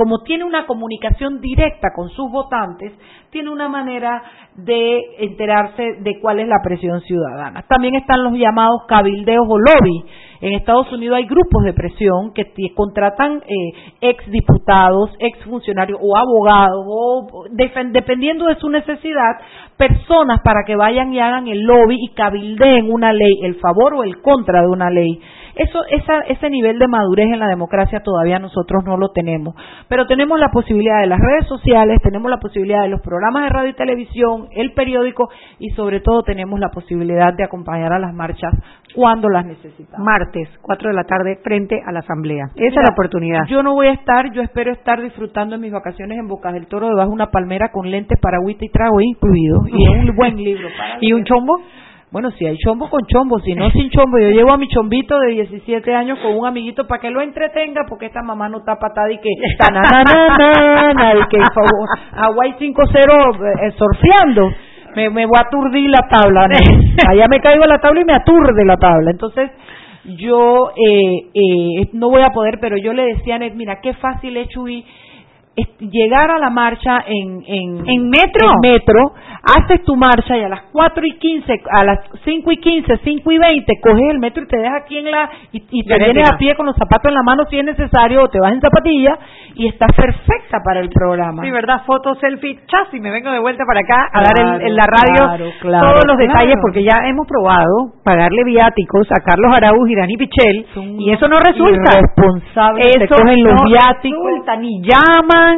S1: como tiene una comunicación directa con sus votantes, tiene una manera de enterarse de cuál es la presión ciudadana. También están los llamados cabildeos o lobby. En Estados Unidos hay grupos de presión que contratan eh, ex diputados, ex funcionarios o abogados, o dependiendo de su necesidad, personas para que vayan y hagan el lobby y cabildeen una ley, el favor o el contra de una ley. Eso, esa, ese nivel de madurez en la democracia todavía nosotros no lo tenemos. Pero tenemos la posibilidad de las redes sociales, tenemos la posibilidad de los programas de radio y televisión, el periódico y sobre todo tenemos la posibilidad de acompañar a las marchas cuando las necesitamos.
S2: Martes, 4 de la tarde, frente a la Asamblea. Esa es la oportunidad.
S1: Yo no voy a estar, yo espero estar disfrutando en mis vacaciones en Bocas del Toro debajo de una palmera con lentes, paragüita y trago incluido. Y un buen libro.
S2: ¿Y un chombo?
S1: Bueno, si hay chombo con chombo, si no sin chombo, yo llevo a mi chombito de 17 años con un amiguito para que lo entretenga, porque esta mamá no está patada y que está na, na, y que Hawaii 5-0 eh, surfeando. Me, me voy a aturdir la tabla. Allá me caigo la tabla y me aturde la tabla. Entonces, yo eh, eh, no voy a poder, pero yo le decía a Ned, mira, qué fácil es, Chuy, llegar a la marcha en, en,
S2: ¿En metro?
S1: metro, haces tu marcha y a las 4 y 15, a las 5 y 15, 5 y 20, coges el metro y te dejas aquí en la, y, te vienes a pie con los zapatos en la mano si es necesario, o te vas en zapatilla, y estás perfecta para el programa.
S2: Sí, ¿verdad? Foto, selfie, chas, y me vengo de vuelta para acá a dar en la radio todos los detalles, porque ya hemos probado pagarle viáticos a Carlos Araúz y Dani Pichel, y eso no resulta.
S1: Irresponsables, eso cogen los viáticos.
S2: Resulta, ni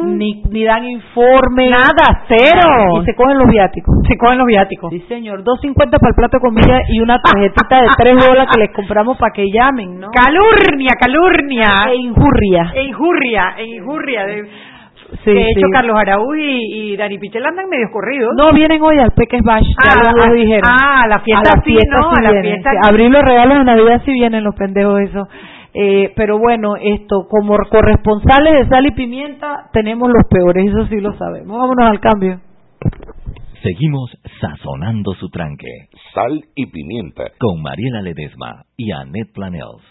S1: ni, ni dan informe.
S2: Nada, cero.
S1: Y se cogen los viáticos.
S2: Se cogen los viáticos.
S1: Sí, señor. 2.50 para el plato de comida y una tarjetita de 3 dólares que les compramos para que llamen, ¿no?
S2: Calurnia, calurnia.
S1: E injurria.
S2: E injurria, e injurria. De, sí, de hecho, Carlos Araúz y, y, Dani Pichel andan medio corridos.
S1: No, vienen hoy al Peques Bash.
S2: Ah,
S1: ya
S2: los
S1: ah, dijeron.
S2: Ah, a la fiesta,
S1: a la
S2: sí,
S1: fiesta
S2: ¿no?
S1: sí
S2: a la
S1: vienen,
S2: fiesta.
S1: sí. Abrir los regalos de Navidad si vienen los pendejos eso. Eh, pero bueno, esto, como corresponsales de sal y pimienta, tenemos los peores, eso sí lo sabemos. Vámonos al cambio.
S4: Seguimos sazonando su tranque.
S5: Sal y pimienta.
S4: Con Mariela Ledesma y Annette Planels.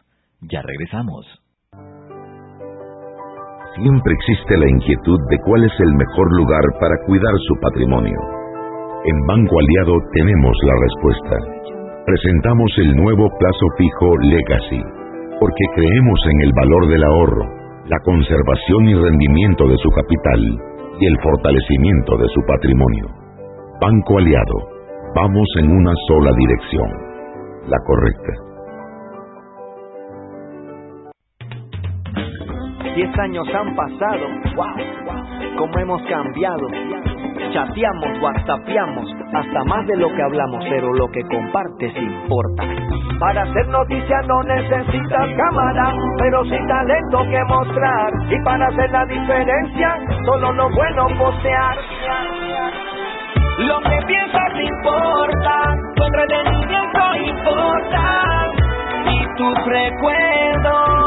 S4: Ya regresamos.
S5: Siempre existe la inquietud de cuál es el mejor lugar para cuidar su patrimonio. En Banco Aliado tenemos la respuesta. Presentamos el nuevo plazo fijo Legacy, porque creemos en el valor del ahorro, la conservación y rendimiento de su capital y el fortalecimiento de su patrimonio. Banco Aliado, vamos en una sola dirección, la correcta.
S6: Diez años han pasado, wow, cómo hemos cambiado. Chateamos, whatsappeamos, hasta más de lo que hablamos, pero lo que compartes importa. Para hacer noticia no necesitas cámara, pero sí talento que mostrar. Y para hacer la diferencia, solo lo bueno postear. Lo que piensas importa, tu entretenimiento importa, y tus recuerdos.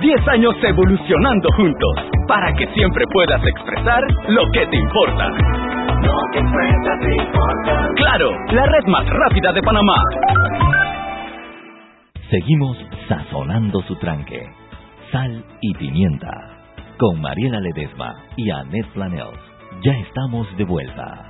S7: Diez años evolucionando juntos para que siempre puedas expresar lo que te importa.
S6: Lo que expresas te importa.
S7: Claro, la red más rápida de Panamá.
S4: Seguimos sazonando su tranque. Sal y pimienta. Con Mariela Ledesma y Annette Planels. Ya estamos de vuelta.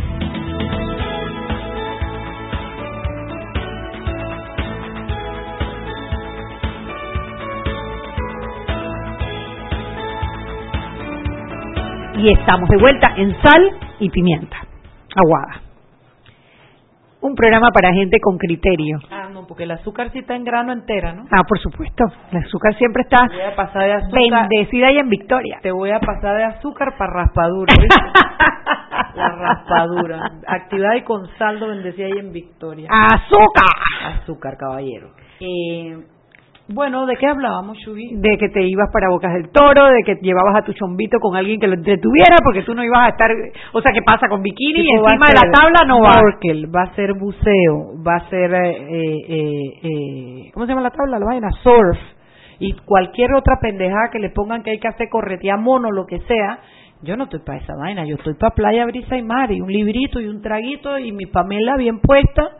S2: Y estamos de vuelta en Sal y Pimienta, Aguada. Un programa para gente con criterio.
S1: Ah, no, porque el azúcar sí está en grano entera, ¿no?
S2: Ah, por supuesto. El azúcar siempre está
S1: Te voy a pasar de azúcar.
S2: bendecida y en victoria.
S1: Te voy a pasar de azúcar para raspadura. ¿viste? La raspadura. Actividad y con saldo bendecida y en victoria.
S2: ¡Azúcar!
S1: Azúcar, caballero. Eh, bueno, ¿de qué hablábamos, Chubi?
S2: De que te ibas para Bocas del Toro, de que llevabas a tu chombito con alguien que lo entretuviera, porque tú no ibas a estar. O sea, ¿qué pasa con bikini y encima de la tabla no va?
S1: snorkel, va a ser buceo, va a ser, eh, eh, eh, ¿cómo se llama la tabla? La vaina, surf. Y cualquier otra pendejada que le pongan que hay que hacer corretear mono, lo que sea. Yo no estoy para esa vaina, yo estoy para playa, brisa y mar, y un librito y un traguito y mi Pamela bien puesta.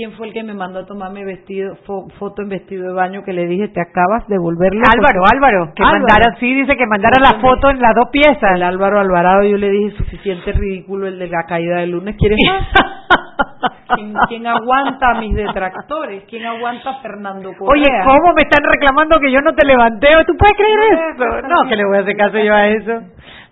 S1: ¿Quién fue el que me mandó a tomarme vestido, fo- foto en vestido de baño que le dije, te acabas de volverlo?
S2: Álvaro, Álvaro, que mandara, sí, dice que mandara la foto en las dos piezas.
S1: El Álvaro Alvarado, yo le dije, suficiente ridículo el de la caída del lunes, ¿quieres más? ¿Quién, quién aguanta a mis detractores? ¿Quién aguanta a Fernando Correa?
S2: Oye, ¿cómo me están reclamando que yo no te levanteo? ¿Tú puedes creer eso? No, que le voy a hacer caso yo a eso.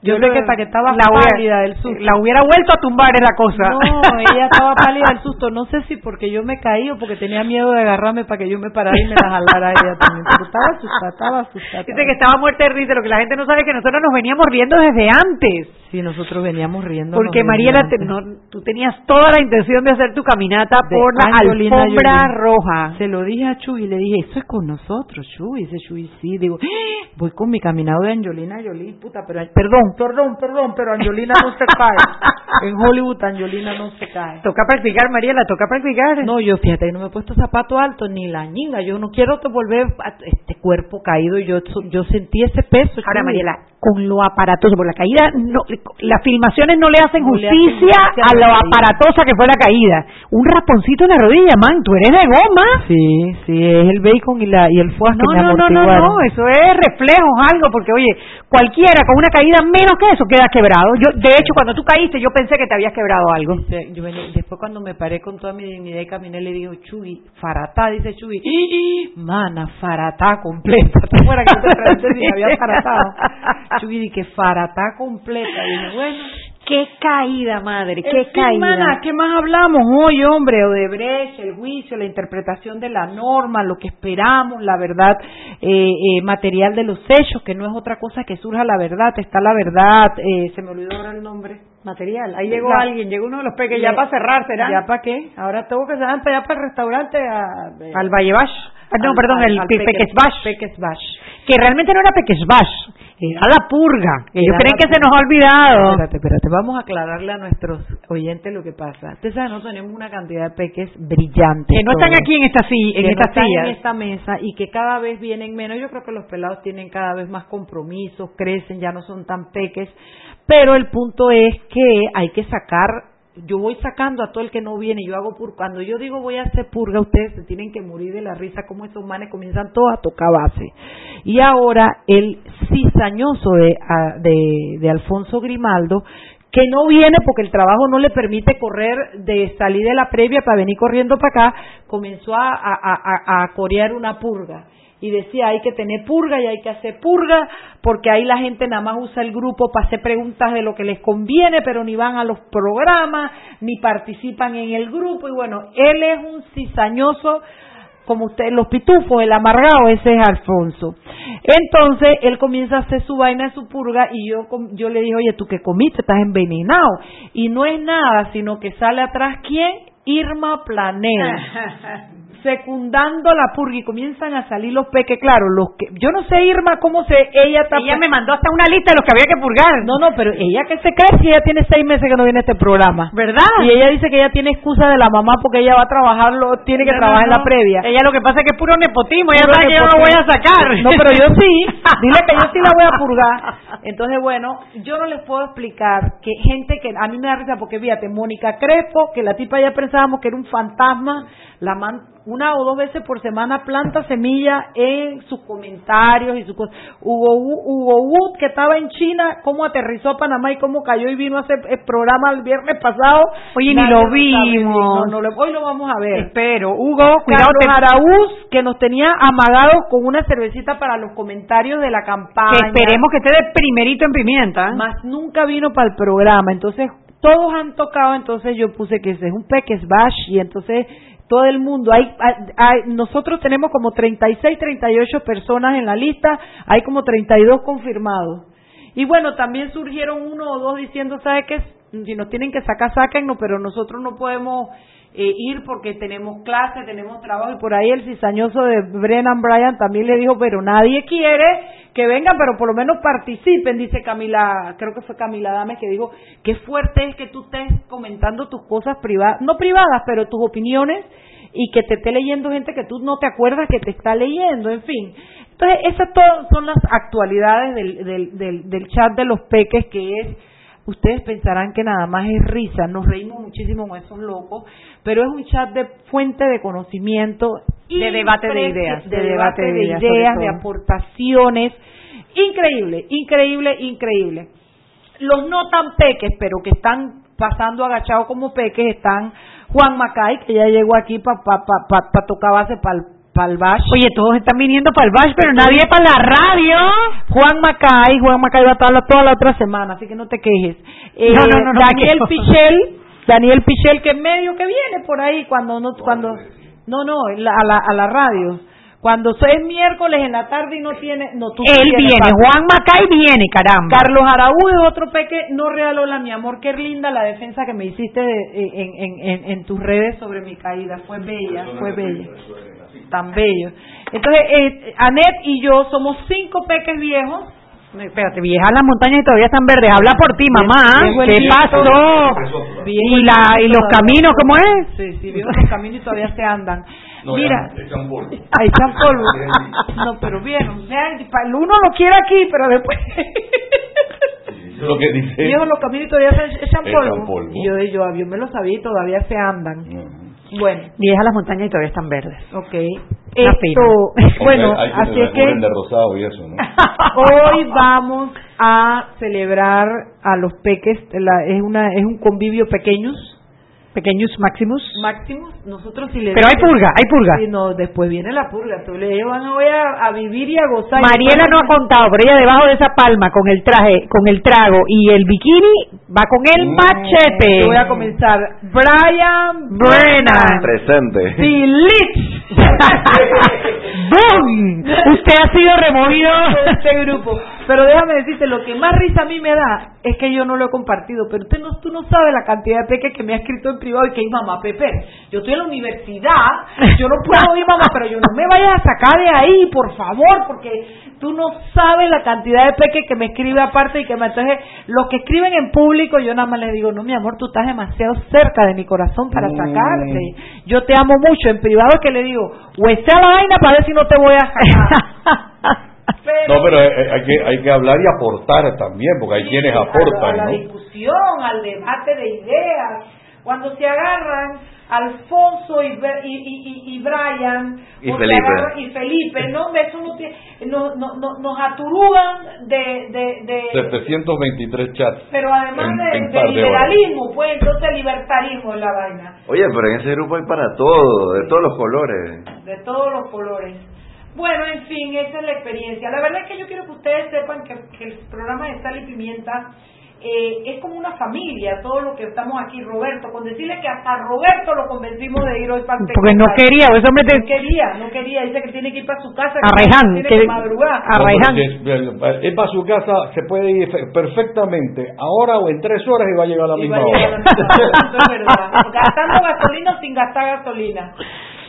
S1: Yo sé que hasta que estaba
S2: la hubiera-
S1: pálida del susto.
S2: La hubiera vuelto a tumbar es la cosa.
S1: No, ella estaba pálida del susto. No sé si porque yo me caí o porque tenía miedo de agarrarme para que yo me parara y me la jalara a ella también. Pero estaba asustada, estaba asustada.
S2: Dice que estaba muerta de risa. Lo que la gente no sabe es que nosotros nos veníamos riendo desde antes.
S1: Sí, nosotros veníamos riendo.
S2: Porque Mariela, te- no, tú tenías toda la intención de hacer tu caminata
S1: De
S2: por la
S1: Angelina
S2: alfombra roja.
S1: Se lo dije a Chuy y le dije, eso es con nosotros, Chuy. Dice Chuy, sí. Digo, "Ah, voy con mi caminado de Angelina Jolie, puta, pero, perdón, perdón, perdón, pero Angelina no se cae. En Hollywood Angelina no se cae.
S2: Toca practicar, Mariela, toca practicar.
S1: No, yo fíjate, no me he puesto zapato alto ni la ñinga. Yo no quiero volver a este cuerpo caído. Yo yo sentí ese peso.
S2: Ahora. Mariela, con lo aparatoso, por la caída, no, las filmaciones no le hacen
S1: No le hacen
S2: justicia a
S1: a
S2: lo
S1: caída.
S2: aparatosa que fue la caída. Un raponcito en la rodilla, man, tú eres de goma.
S1: Sí, sí, es el bacon y la y el foie
S2: No,
S1: que me
S2: no, no, no, no, eso es reflejo, algo, porque oye, cualquiera con una caída menos que eso queda quebrado. Yo, de hecho, cuando tú caíste, yo pensé que te habías quebrado algo.
S1: Yo venía- después cuando me paré con toda mi dignidad y caminé le digo, Chuy, faratá, dice Chuy, "Ih, mana, faratá completa. ¿Te acuerdas que te pregunté si me había faratado? Chuy, di que faratá completa. Y dije, bueno.
S2: Qué caída, madre, qué
S1: En
S2: caída.
S1: mana, ¿qué más hablamos hoy, hombre? Odebrecht, el juicio, la interpretación de la norma, lo que esperamos, la verdad eh, eh, material de los hechos, que no es otra cosa que surja la verdad, está la verdad, eh, se me olvidó ahora el nombre.
S2: Material, ahí llegó
S1: La-
S2: alguien, llegó uno de los peques ya para cerrar, ¿será?
S1: ¿Ya para qué? Ahora tengo que cerrar para allá para el restaurante a,
S2: Al Valle Bash. Ah, no,
S1: al-
S2: perdón,
S1: al-
S2: el
S1: al
S2: Pe-
S1: Peques-
S2: Peques Bash.
S1: Peques Bash.
S2: Que realmente no era Peques Bash, era la purga. Ellos creen que se nos ha olvidado.
S1: Espérate, espérate, vamos a aclararle a nuestros oyentes lo que pasa. Ustedes saben, nosotros tenemos una cantidad de peques brillantes.
S2: Que no están aquí en esta silla, en
S1: que no están
S2: silla.
S1: en esta mesa y que cada vez vienen menos. Yo creo que los pelados tienen cada vez más compromisos, crecen, ya no son tan peques. Pero el punto es que hay que sacar. Yo voy sacando a todo el que no viene. Yo hago pur Cuando yo digo voy a hacer purga, ustedes se tienen que morir de la risa como esos manes comienzan todos a tocar base. Y ahora el cizañoso de, de, Alfonso Grimaldo que no viene porque el trabajo no le permite correr de salir de la previa para venir corriendo para acá, comenzó a, a- a corear una purga. Y decía, hay que tener purga y hay que hacer purga, porque ahí la gente nada más usa el grupo para hacer preguntas de lo que les conviene, pero ni van a los programas, ni participan en el grupo. Y bueno, él es un cizañoso como ustedes, los pitufos, el amargado, ese es Alfonso. Entonces, él comienza a hacer su vaina, su purga, y yo, yo le dije, oye, tú que comiste, estás envenenado. Y no es nada, sino que sale atrás, ¿quién? Irma Planel. secundando la purga y comienzan a salir los peques, claro, los que yo no sé Irma cómo se ella está
S2: Ella me mandó hasta una lista de los que había que purgar.
S1: no, no, pero ella que se cree si ella tiene seis meses que no viene a este programa.
S2: ¿Verdad?
S1: Y ella dice que ella tiene excusa de la mamá porque ella va a trabajar, lo, tiene que
S2: No, no,
S1: trabajar en la previa.
S2: Ella lo que pasa es que es puro nepotismo, ella sabe que yo no lo voy a sacar.
S1: No, pero yo sí. Dile que yo sí la voy a purgar. Entonces, bueno, yo no les puedo explicar que gente que a mí me da risa porque fíjate, Mónica Crespo, que la tipa ya pensábamos que era un fantasma, la man, una o dos veces por semana planta semilla en sus comentarios y sus cosas. Hugo, Hugo Wood, que estaba en China, cómo aterrizó a Panamá y cómo cayó y vino a hacer el programa el viernes pasado.
S2: Oye, ni lo vimos.
S1: No, no, lo- hoy lo vamos a ver.
S2: Espero, Hugo, cuidado.
S1: Carlos Araúz, que nos tenía amagados con una cervecita para los comentarios de la campaña.
S2: que esperemos que esté de primerito en pimienta.
S1: Más nunca vino para el programa. Entonces, todos han tocado. Entonces, yo puse que ese es un peques bash. Y entonces, todo el mundo. Hay, hay, nosotros tenemos como 36, 38 personas en la lista, hay como 32 confirmados. Y bueno, también surgieron uno o dos diciendo, ¿sabe qué? Si nos tienen que sacar, sáquennos, pero nosotros no podemos eh, ir porque tenemos clase, tenemos trabajo y por ahí el cizañoso de Brennan Bryan también le dijo, pero nadie quiere que vengan, pero por lo menos participen, dice Camila, creo que fue Camila Dames que dijo, qué fuerte es que tú estés comentando tus cosas privadas, no privadas, pero tus opiniones y que te esté leyendo gente que tú no te acuerdas que te está leyendo, en fin. Entonces, esas son las actualidades del, del, del, del chat de los peques que es ustedes pensarán que nada más es risa, nos reímos muchísimo con esos locos, pero es un chat de fuente de conocimiento
S2: de debate de ideas,
S1: de, debate de, ideas, de aportaciones, increíble, increíble, increíble. Los no tan peques, pero que están pasando agachados como peques, están Juan Macay, que ya llegó aquí para pa, pa, pa, tocar base para el para el Bash.
S2: Oye, todos están viniendo para el Bash, pero nadie para la radio.
S1: Juan Macay, Juan Macay va a estar toda la otra semana, así que no te quejes. Eh,
S2: no, no, no,
S1: Daniel Pichel, Daniel Pichel, que es medio que viene por ahí cuando no, cuando, no, no, a la, a la radio. Cuando es miércoles en la tarde y no tiene, no tú
S2: Él viene, Juan Macay viene, caramba.
S1: Carlos Araújo es otro peque, no regaló la mi amor, qué linda la defensa que me hiciste en, en, en, en tus redes sobre mi caída, fue bella, fue bella tan bello. Entonces, eh, Anet y yo somos cinco peques viejos.
S2: Espérate, viejas las montañas y todavía están verdes. Habla por ti, mamá. ¿Qué pasó? ¿Y, la, ¿Y los caminos cómo es?
S1: Sí, sí, viejos los caminos y todavía se andan. Mira,
S10: echan polvo.
S1: echan polvo. no, pero bien, el uno lo quiere aquí, pero después...
S10: lo que dice.
S1: Viejos los caminos y todavía se echan polvo. Y yo, yo, yo me lo sabía y todavía se andan. Bueno.
S2: Viejas las montañas y todavía están verdes.
S1: Ok. Esto, bueno, así es que
S10: de rosado y eso, ¿no?
S1: hoy vamos a celebrar a los peques, la, es una es un convivio pequeños
S2: pequeños máximos.
S1: Máximos, nosotros si le
S2: Pero hay purga, hay purga.
S1: no, después viene la purga. Tú le van a, voy a, vivir y a gozar.
S2: Mariela no ha contado, pero ella debajo de esa palma con el traje, con el trago y el bikini va con el mm. machete.
S1: voy a comenzar. Brian
S2: Brennan.
S10: Presente.
S1: Philip.
S2: ¡Bum! Usted ha sido removido
S1: de este grupo. Pero déjame decirte, lo que más risa a mí me da es que yo no lo he compartido, pero usted no, tú no sabes la cantidad de peques que me ha escrito en privado y que, mamá, Pepe, yo estoy en la universidad, yo no puedo ir, mamá, pero yo no me vayas a sacar de ahí, por favor, porque tú no sabes la cantidad de peques que me escribe aparte y que me... Entonces, los que escriben en público, yo nada más les digo, no, mi amor, tú estás demasiado cerca de mi corazón para sacarte. Yo te amo mucho. En privado es que le digo, o está la vaina para ver si no te voy a sacar.
S10: no, pero hay, que, hay que hablar y aportar también, porque hay quienes aportan.
S1: A la, discusión, al debate de ideas. Cuando se agarran Alfonso y, y, y, Brian
S10: y Felipe.
S1: y Felipe, no, eso no, no, no, nos aturugan de, de, de
S10: 723 chats.
S1: Pero además de, liberalismo, pues entonces libertarismo es la vaina.
S10: Oye, pero en ese grupo hay para todo, de todos los colores.
S1: De todos los colores. Bueno, en fin, esa es la experiencia. La verdad es que yo quiero que ustedes sepan que, que el programa de Sal y Pimienta eh, es como una familia, todo lo que estamos aquí, Roberto, con decirle que hasta Roberto lo convencimos de ir hoy para
S2: Porque no quería, ese hombre
S1: no quería, no quería, dice que tiene que ir para su casa,
S2: a Reján,
S1: que, tiene que, madrugar.
S2: A Reján.
S10: es para su casa, se puede ir perfectamente, ahora o en tres horas y va a llegar a la misma hora.
S1: Gastando gasolina o sin gastar gasolina.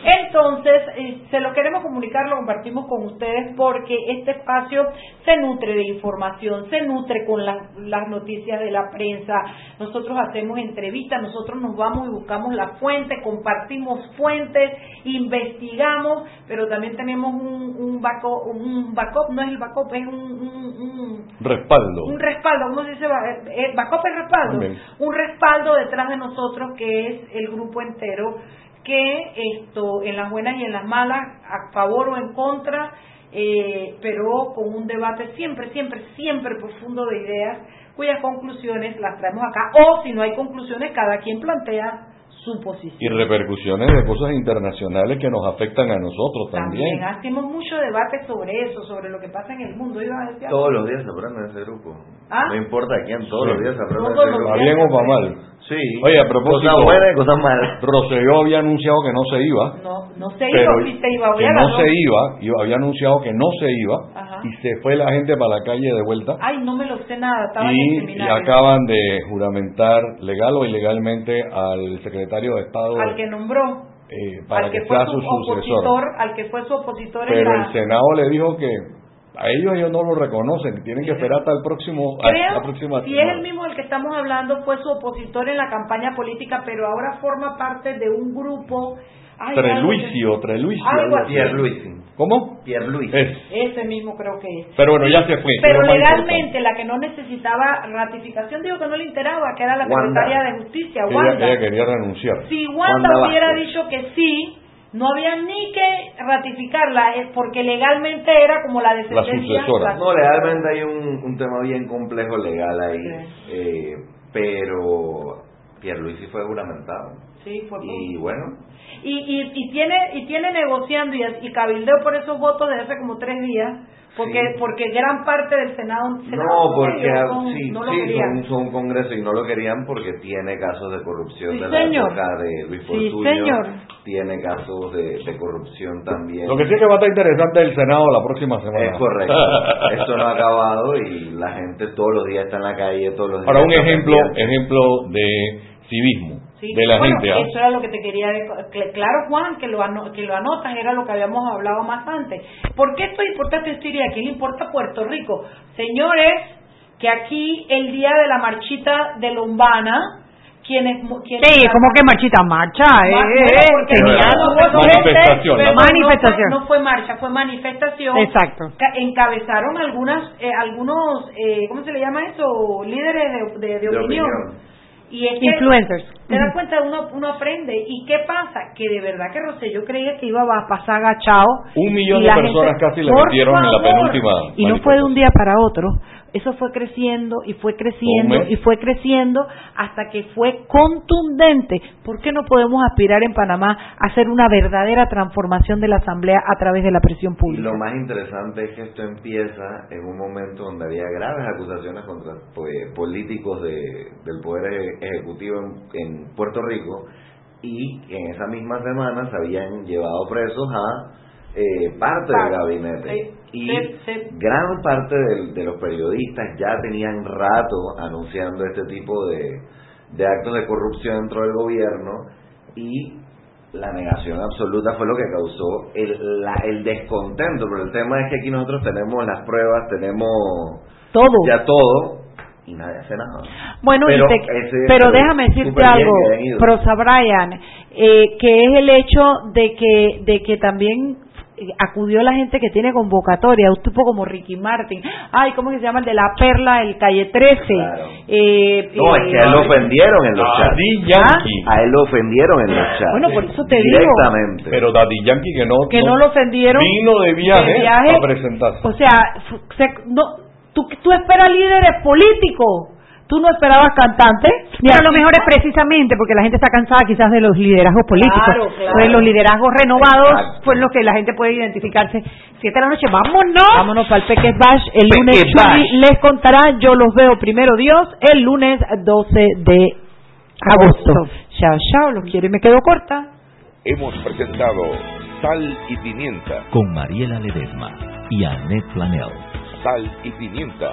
S1: Entonces, eh, se lo queremos comunicar, lo compartimos con ustedes porque este espacio se nutre de información, se nutre con las noticias de la prensa. Nosotros hacemos entrevistas, nosotros nos vamos y buscamos la fuente, compartimos fuentes, investigamos, pero también tenemos un, un, backup, un backup, no es el backup, es un,
S10: respaldo.
S1: Un respaldo, ¿cómo se dice? Eh, eh, backup es respaldo. Un respaldo detrás de nosotros que es el grupo entero que esto en las buenas y en las malas, a favor o en contra, eh, pero con un debate siempre, siempre, siempre profundo de ideas, cuyas conclusiones las traemos acá, o si no hay conclusiones, cada quien plantea su posición.
S10: Y repercusiones de cosas internacionales que nos afectan a nosotros también.
S1: También hacemos mucho debate sobre eso, sobre lo que pasa en el mundo.
S10: todos los días se aprende ese grupo. ¿Ah? No importa quién, todos los días se aprende ese grupo.
S1: Bien
S10: o para mal.
S11: Sí.
S12: Oye, a propósito.
S11: Cosas buenas y cosas malas.
S12: Roselló había anunciado que no se iba.
S1: No, no se iba, sí se iba.
S12: Que no se iba, y había anunciado que no se iba,
S1: Ajá.
S12: y se fue la gente para la calle de vuelta.
S1: Ay, no me lo sé nada, estaba en
S12: y, y acaban de juramentar legal o ilegalmente al secretario de Estado
S1: Al que nombró,
S12: eh, para
S1: al
S12: que,
S1: que fue
S12: sea
S1: su
S12: su sucesor.
S1: opositor, al que fue su opositor en
S12: Pero
S1: la...
S12: el Senado le dijo que a ellos ellos no lo reconocen, tienen que esperar hasta el próximo, hasta la
S1: Creo,
S12: próxima
S1: si es el mismo del que estamos hablando, fue su opositor en la campaña política, pero ahora forma parte de un grupo... Ay,
S12: Treluicio, Treluicio.
S1: Algo así.
S11: Pierluisi.
S12: ¿Cómo?
S11: Pierluisi.
S12: Es.
S1: Ese mismo creo que es.
S12: Pero bueno, ya se fue.
S1: Pero legalmente la que no necesitaba ratificación, digo que no le enteraba, que era la
S12: Wanda.
S1: secretaria de Justicia. Wanda.
S12: Ella, ella quería renunciar.
S1: Si Wanda,
S12: Wanda
S1: hubiera dicho que sí, no había ni que ratificarla, eh, porque legalmente era como la descendencia. la
S11: No, legalmente hay un, un tema bien complejo legal ahí. Eh, pero Pierluisi fue juramentado.
S1: Sí, fue
S11: Y bueno,
S1: y, y, y tiene y tiene negociando y, y cabildeó por esos votos desde hace como tres días porque
S11: Sí.
S1: porque gran parte del senado, senado
S11: no, porque
S1: son-
S11: sí,
S1: no lo
S11: sí son, son un congreso y no lo querían porque tiene casos de corrupción
S1: Sí,
S11: de la
S1: señor.
S11: época de Luis
S1: Sí,
S11: Fortuño.
S1: señor.
S11: Tiene casos de, de corrupción también.
S12: Lo que sí es que va a estar interesante el Senado la próxima semana.
S11: Es correcto. Esto no ha acabado y la gente todos los días está en la calle, todos los días.
S12: Ahora un ejemplo, ejemplo de civismo
S1: Sí,
S12: de la
S1: bueno,
S12: gente. ¿ah?
S1: Eso era lo que te quería decir. Claro, Juan, que lo, ano- que lo anotas, era lo que habíamos hablado más antes. ¿Por qué esto importa esta historia? ¿A quién le importa Puerto Rico? Señores, que aquí el día de la marchita de Lombana, quienes... quienes
S2: Sí, como que marchita marcha, eh, eh,
S1: porque
S2: su
S1: no manifestación, no,
S2: manifestación.
S1: No fue, no fue marcha, fue manifestación.
S2: Exacto.
S1: Ca- Encabezaron algunas, eh, algunos, eh, ¿cómo se le llama eso? Líderes de, de- de
S11: De
S1: opinión.
S11: opinión.
S1: Y es que
S2: Influencers.
S1: Te das cuenta, uno, uno aprende. ¿Y qué pasa? Que de verdad que Rosselló creía que iba a pasar agachado.
S12: Un millón de personas
S1: gente-
S12: casi le metieron en la penúltima.
S1: Y no fue de un día para otro. Eso fue creciendo y fue creciendo y fue creciendo hasta que fue contundente. ¿Por qué no podemos aspirar en Panamá a hacer una verdadera transformación de la Asamblea a través de la presión
S11: Y
S1: pública?
S11: lo más interesante es que esto empieza en un momento donde había graves acusaciones contra pues, políticos de, del Poder Eje- Ejecutivo en, en Puerto Rico y en esa misma semana se habían llevado presos a eh, parte del gabinete. Y gran parte de, los periodistas ya tenían rato anunciando este tipo de, de actos de corrupción dentro del gobierno y la negación absoluta fue lo que causó el, la- el descontento, pero el tema es que aquí nosotros tenemos las pruebas, tenemos
S1: Todo.
S11: ya todo y nadie hace nada.
S1: Bueno, y
S11: pero,
S1: te-
S11: ese-
S1: pero déjame decirte algo. Prosa Brian, eh, que es el hecho de que, de que también acudió la gente que tiene convocatoria, un tipo como Ricky Martin, ay, ¿cómo que se llama? El de la Perla, el Calle 13. Eh,
S11: No, es que a él lo ofendieron en los chats.
S12: Daddy Yankee.
S11: A él lo ofendieron en los chats.
S1: Bueno, por eso te digo.
S11: Directamente.
S12: Pero Daddy Yankee que no,
S1: que no lo ofendieron.
S12: vino de viaje,
S1: de viaje.
S12: a presentarse.
S1: O sea, no, tú, tú esperas líderes políticos, tú no esperabas cantantes.
S2: Pero a lo mejor es precisamente porque la gente está cansada quizás de los liderazgos políticos.
S1: Claro, claro.
S2: Pues los liderazgos renovados fue los que la gente puede identificarse. Siete de la noche, vámonos.
S1: Vámonos para el Peques Bash. El lunes
S2: Peques
S1: Chuli
S2: Bash.
S1: les contará. Yo los veo primero Dios el lunes 12 de agosto. Chao, chao. Los quiero y me quedo corta.
S5: Hemos presentado Sal y Pimienta.
S4: Con Mariela Ledesma y Annette Planel.
S5: Sal y Pimienta.